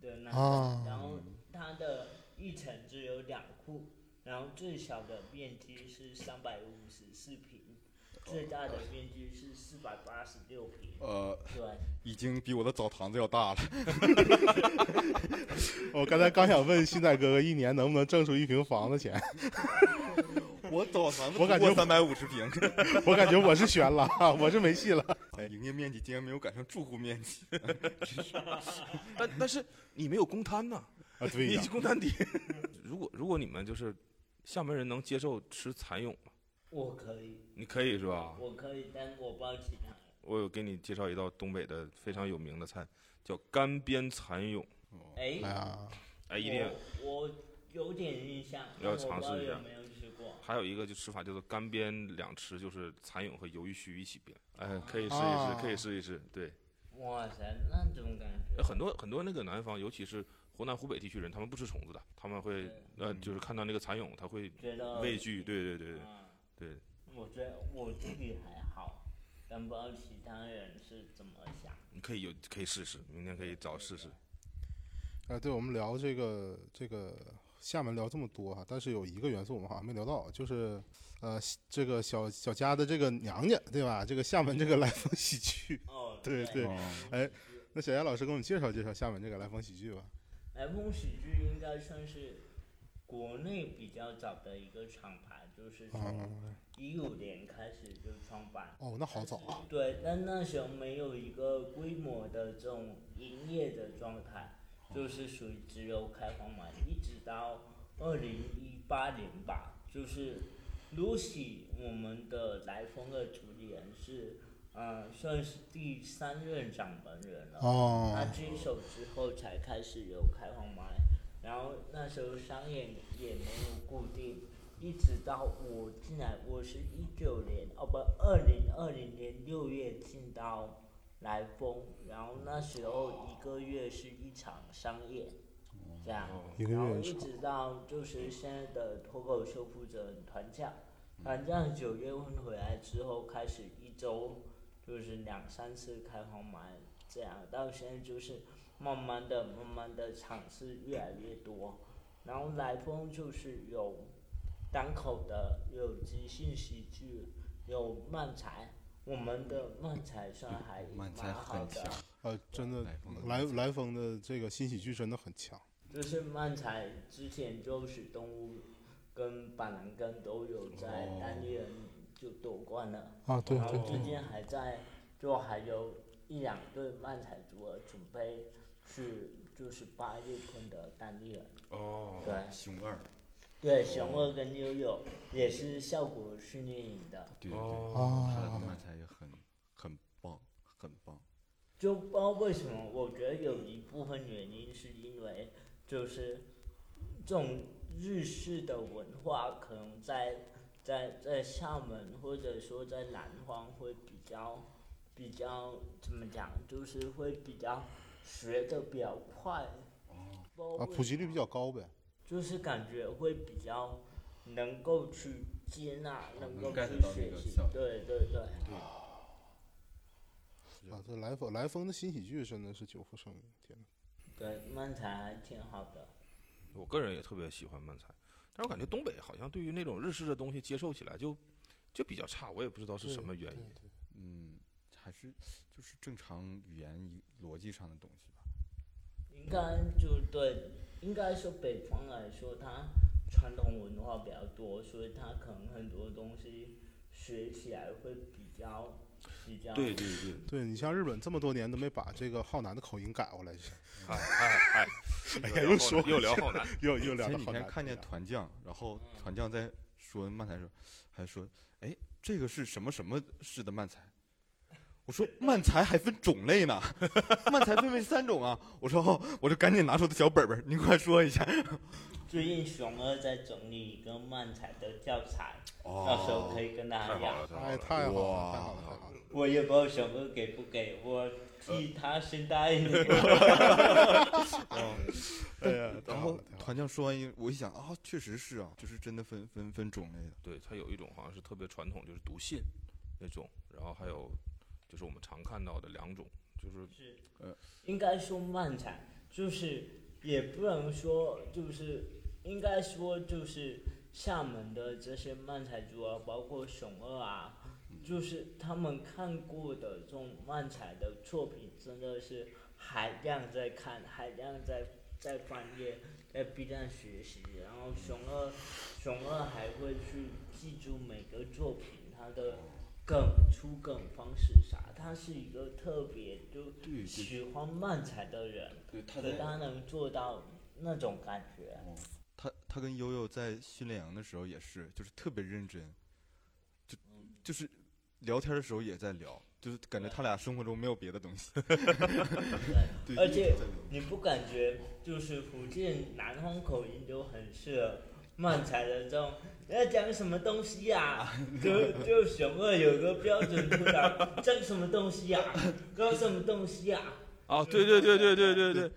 的那哦。种，然后他的一层只有两户，然后最小的面积是三百五十四平，最大的面积是四百八十六平，呃，对。已经比我的澡堂子要大了。我刚才刚想问新仔哥哥，一年能不能挣出一平房子钱？我澡堂子 我感觉三百五十平，我感觉我是悬了，我是没戏了。哎，营业面积竟然没有赶上住户面积。但但是你没有公摊呐，啊，对你呀，公摊底。如果如果你们就是厦门人能接受吃蚕蛹吗？我可以，你可以是吧？我可以，但我不知道其他人。我有给你介绍一道东北的非常有名的菜，叫干煸蚕蛹。哎、哎呀，哎，一定我我有点印象，要尝试一下有没有吃过？还有一个就吃法叫做干煸两吃，就是蚕蛹和鱿鱼须一起煸。哎，可以试一啊试，可以试一试。对，哇塞，那种感觉。很多很多那个南方，尤其是湖南、湖北地区人，他们不吃虫子的，他们会对呃，就是看到那个蚕蛹，他会畏惧。对对对对。我觉得我自己还好，但不知道其他人是怎么想。你可以有可以试试，明天可以找试试。啊，对，我们聊这个这个厦门聊这么多哈，但是有一个元素我们好像没聊到，就是呃这个小小家的这个娘家，对吧？这个厦门这个 来风喜剧，哦，对对哦哎，那小杨老师给我们介绍介绍厦门这个来风喜剧吧。来风喜剧应该算是国内比较早的一个厂牌，就是从啊，一五年开始就创办。哦，那好早啊。对，但那时候没有一个规模的这种营业的状态，就是属于只有开放嘛，一直到二零一八年吧，就是 Lucy 我们的来风的主理人是，呃，算是第三任掌门人了。他哦，接手之后才开始有开放麦，然后那时候商业也没有固定，一直到我进来，我是一九年哦不，二零二零年六月进到来风，然后那时候一个月是一场商演，这样，然后一直到就是现在的脱口秀负责人团将，团将九月份回来之后开始一周就是两三次开放麦。这样到现在就是慢慢的、慢慢的场次越来越多，然后来风就是有单口的，有即兴喜剧，有漫才，我们的漫才算还蛮好的很强，呃，真的来来来风的这个新喜剧真的很强。就是漫才之前就是动物跟板蓝根都有在哦单立人就夺冠了。啊，对然后对对，最近还在，就还有一两对漫才组合准备去，就是八月份的单立人。哦，对。熊二，对，熊二跟悠悠也是效果训练营的，对对。对，哦。他的漫才也很很棒，很棒。就不知道为什么，我觉得有一部分原因是因为就是这种日式的文化可能在在在厦门或者说在南方会比较比较怎么讲，就是会比较学的比较快。哦啊，普及率比较高呗。就是感觉会比较能够去接纳，能够去学习。对对对，啊，这来风来风的新喜剧真的是久负盛名，天呐。对漫才还挺好的。我个人也特别喜欢漫才，但我感觉东北好像对于那种日式的东西接受起来就就比较差，我也不知道是什么原因。嗯，还是就是正常语言逻辑上的东西吧。应该就对，应该说北方来说，它传统文化比较多，所以它可能很多东西学起来会比较比较。对对对，对你像日本这么多年都没把这个浩南的口音改过来，哎哎哎，呀又又说又聊浩南，又 又聊前。几天看见团将，然后团将在说漫才时候，还说：“哎，这个是什么什么式的漫才？”我说：“漫才还分种类呢，漫才分为三种啊。”我说：“哦，我就赶紧拿出的小本本儿，你快说一下。最近熊二在整理一个漫才的教材，”哦到时候可以跟大家讲太好了，。太好哎，了。太好了，太好了，太好了！我也不知道熊二给不给，我替他先答应你。哎呀，太然后团长说完一，我一想啊，确实是啊，就是真的分分分种类的。对，它有一种好像是特别传统，就是读信那种，然后还有就是我们常看到的两种，就是是，呃，应该说漫才，就是也不能说就是，应该说就是厦门的这些漫才主啊，包括熊二啊，就是他们看过的这种漫才的作品，真的是海量在看，海量在在翻页，在 B 站学习，然后熊二熊二还会去记住每个作品它的梗出梗方式啥，他是一个特别就喜欢慢才的人，对，他他能做到那种感觉。他他跟悠悠在训练营的时候也是，就是特别认真，就就是聊天的时候也在聊，就是感觉他俩生活中没有别的东西。对而且你不感觉就是福建南方口音就很适合漫才的这种，要讲什么东西呀、就就熊二有个标准出来，讲什么东西呀、搞什么东西呀、啊，对对对对对对对，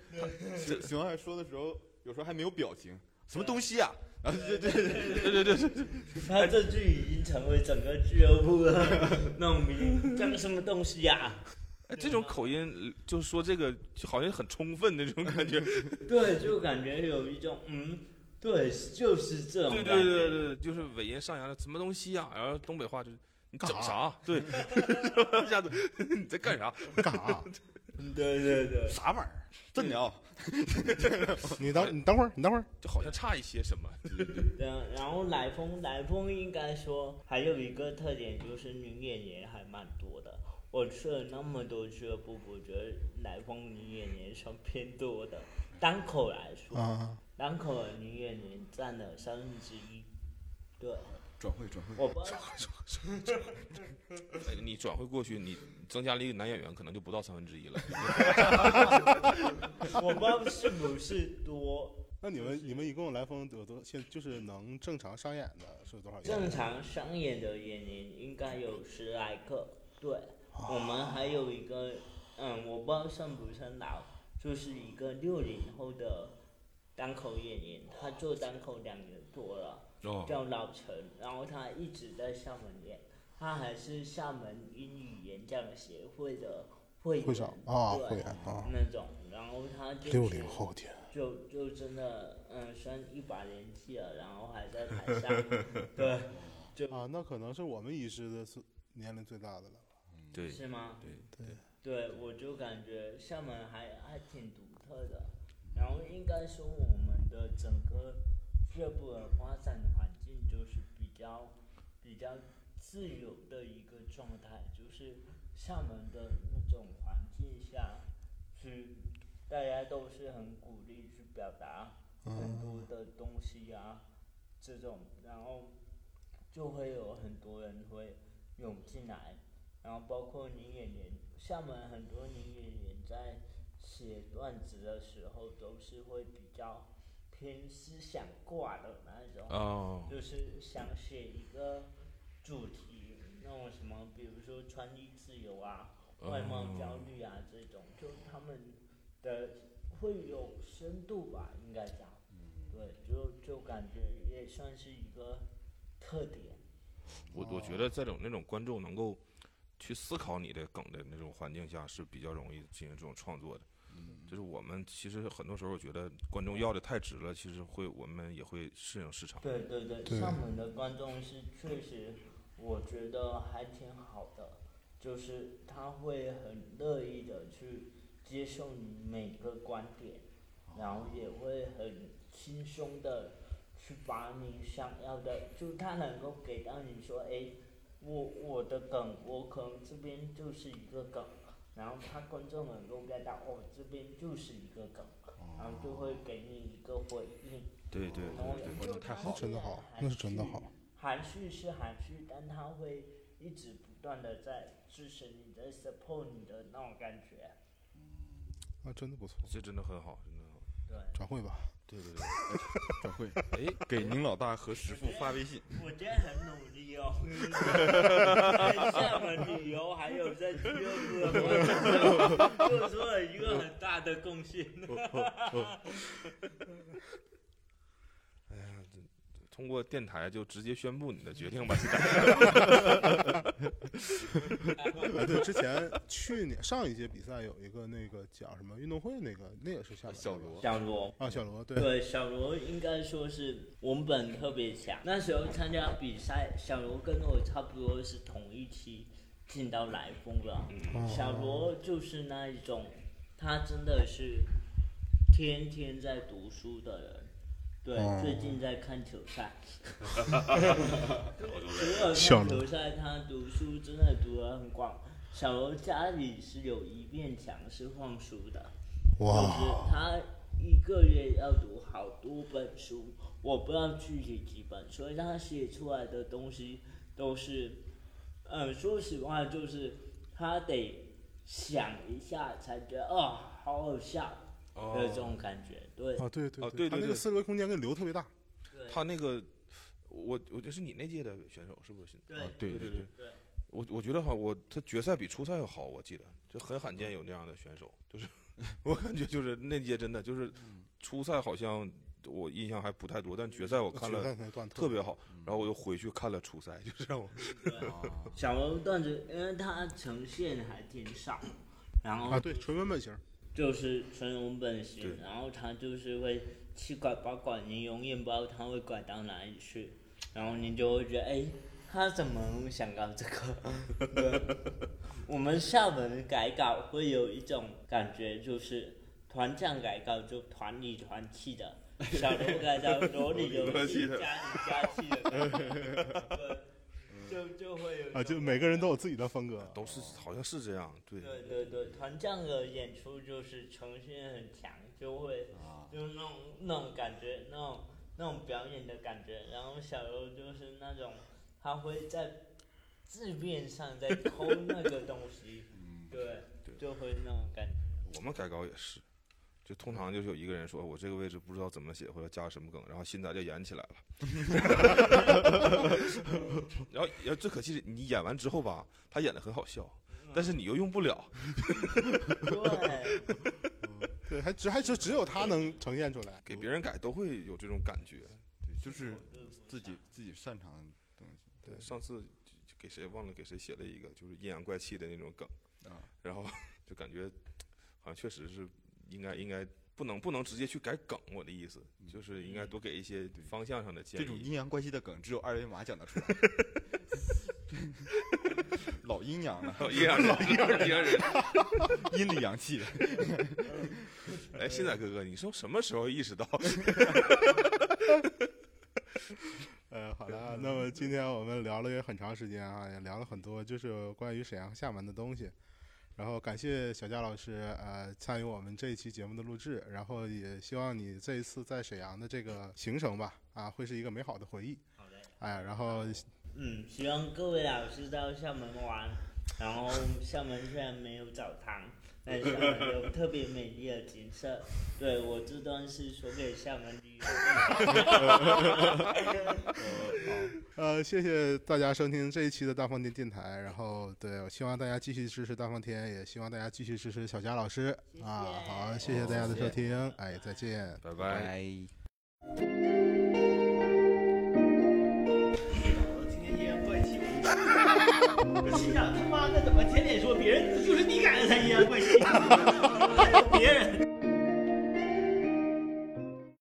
熊熊二说的时候，有时候还没有表情，什么东西呀？啊？对对对，对对对对，他这句已经成为整个俱乐部的那种名，讲什么东西呀、哎，这种口音呃就是说这个好像很充分那种感觉。对，就感觉有一种嗯，对，就是这种对。对对对，就是尾音上扬的什么东西呀、然后东北话就是你整干啥？对，一下子 你在干啥？干啥？对对对，啥玩意儿？真鸟！你等你等会儿，你等会儿。就好像差一些什么。对然后来风来风应该说还有一个特点就是女演员还蛮多的。我去了那么多俱乐部，我觉得来风女演员算偏多的。单口来说，啊，单口的女演员占了三分之一。对，转会转会，我不知道。哎你转会。过去，你增加了一个男演员，可能就不到三分之一了。我不知道是不是多。那你们你们一共来风有多？现就是能正常上演的是多少？正常上演的演员应该有十来个，对，我们还有一个，嗯，我不知道算不算老，就是一个六零后的单口演员，他做单口两年多了，哦，叫老陈，然后他一直在厦门演，他还是厦门英语演讲协会的会员会长啊，对会员啊，那种，然后他就是六零后天，就就真的，嗯，算一把年纪了，然后还在台上，对，就啊，那可能是我们已知的是年龄最大的了。对。是吗？对对，对，我就感觉厦门还还挺独特的，然后应该说我们的整个俱乐部的发展环境就是比较比较自由的一个状态，就是厦门的那种环境下，去大家都是很鼓励去表达很多的东西啊，这种，然后就会有很多人会涌进来。然后包括女演员，厦门很多女演员在写段子的时候都是会比较偏思想挂的那种，哦，就是想写一个主题，那种什么，比如说穿衣自由啊、外貌焦虑啊这种，就他们的会有深度吧，应该讲，对，就就感觉也算是一个特点。我我觉得这种那种观众能够去思考你的梗的那种环境下是比较容易进行这种创作的。就是我们其实很多时候觉得观众要的太直了，其实会我们也会适应市场。对对对，对厦门的观众是确实，我觉得还挺好的，就是他会很乐意的去接受你每个观点，然后也会很轻松的去把你想要的，就他能够给到你说，哎，我我的梗，我可能这边就是一个梗，然后他观众能够 get 到，哦，这边就是一个梗，然后就会给你一个回应。对对然后对对，就太好真的好含那是真的好。含蓄是含蓄，但他会一直不断的在支持你，在 support 你的那种感觉。嗯啊，真的不错，这真的很好，真的很好。对，转会吧。对对对，转会，哎，给您老大和师傅发微信。我今天很努力哦，在厦门旅游，还有在俱乐部的发展上，做出了一个很大的贡献。通过电台就直接宣布你的决定吧，之前去年上一届比赛有一个那个讲什么运动会，那个那也是厦门的吧小罗小罗，啊，小罗对，对，小罗应该说是文本特别强。那时候参加比赛，小罗跟我差不多是同一期进到来风的。哦小罗就是那一种，他真的是天天在读书的人。对，哦最近在看球赛。除了小罗看球赛，他读书真的读得很广。小罗家里是有一面墙是放书的。就是哇，他一个月要读好多本书，我不知道具体几本，所以他写出来的东西都是，嗯，说实话就是他得想一下才觉得哦，好好笑的这种感觉，对啊，对对哦对对对他那个四维空间跟流特别大。对他那个，我我这是你那届的选手是不是？对啊对对对。对，我我觉得哈，我他决赛比初赛要好，我记得就很罕见有那样的选手，就是 我感觉就是那届真的就是初赛好像我印象还不太多，但决赛我看决了那段特别好，然后我又回去看了初赛，就是让我对 小罗段子，因为他呈现还挺少，然后啊，对，纯文本型。就是纯文本型，然后他就是会七拐八拐，你永远不知道他会拐到哪里去，然后你就会觉得，哎，他怎么想到这个？我们厦门改稿会有一种感觉，就是团战改稿就团里团气的，小刘改稿罗里有气，家里家气的，对，就就会有啊，就每个人都有自己的风格。都是好像是这样，对，对对对，团将的演出就是呈现很强，就会啊，就那种那种感觉，那种那种表演的感觉。然后小柔就是那种他会在字面上在偷那个东西，嗯，对，对就会那种感觉。我们改稿也是，就通常就是有一个人说我这个位置不知道怎么写或者加什么梗，然后新仔就演起来了。然后，然后最可气是你演完之后吧，他演的很好笑，但是你又用不了。对，对，还只还只只有他能呈现出来。给别人改都会有这种感觉。对，就是自己自己擅长的东西对，上次给谁忘了给谁写了一个就是阴阳怪气的那种梗，啊，然后 就感觉好像确实是应该应该不能不能直接去改梗，我的意思就是应该多给一些方向上的建议这种。阴阳关系的梗只有二维码讲得出来，老阴阳了，老阴阳人，阴阳人，阴阳人。阴里阳气的，哎，现在哥哥，你说什么时候意识到？呃，好的，那么今天我们聊了也很长时间啊，也聊了很多就是关于沈阳、厦门的东西。然后感谢小佳老师呃参与我们这一期节目的录制，然后也希望你这一次在沈阳的这个行程吧啊会是一个美好的回忆。好的。哎，然后嗯，希望各位老师到厦门玩，然后厦门虽然没有澡堂，但厦门有特别美丽的景色。对我这段是说给厦门旅游。呃，谢谢大家收听这一期的大放天电台。然后，对，我希望大家继续支持大放天，也希望大家继续支持小佳老师谢谢啊。好，谢谢大家的收听，哎，再见。拜拜。心想他妈的怎么天天说别人就是你改的才阴阳怪气，还 有别人。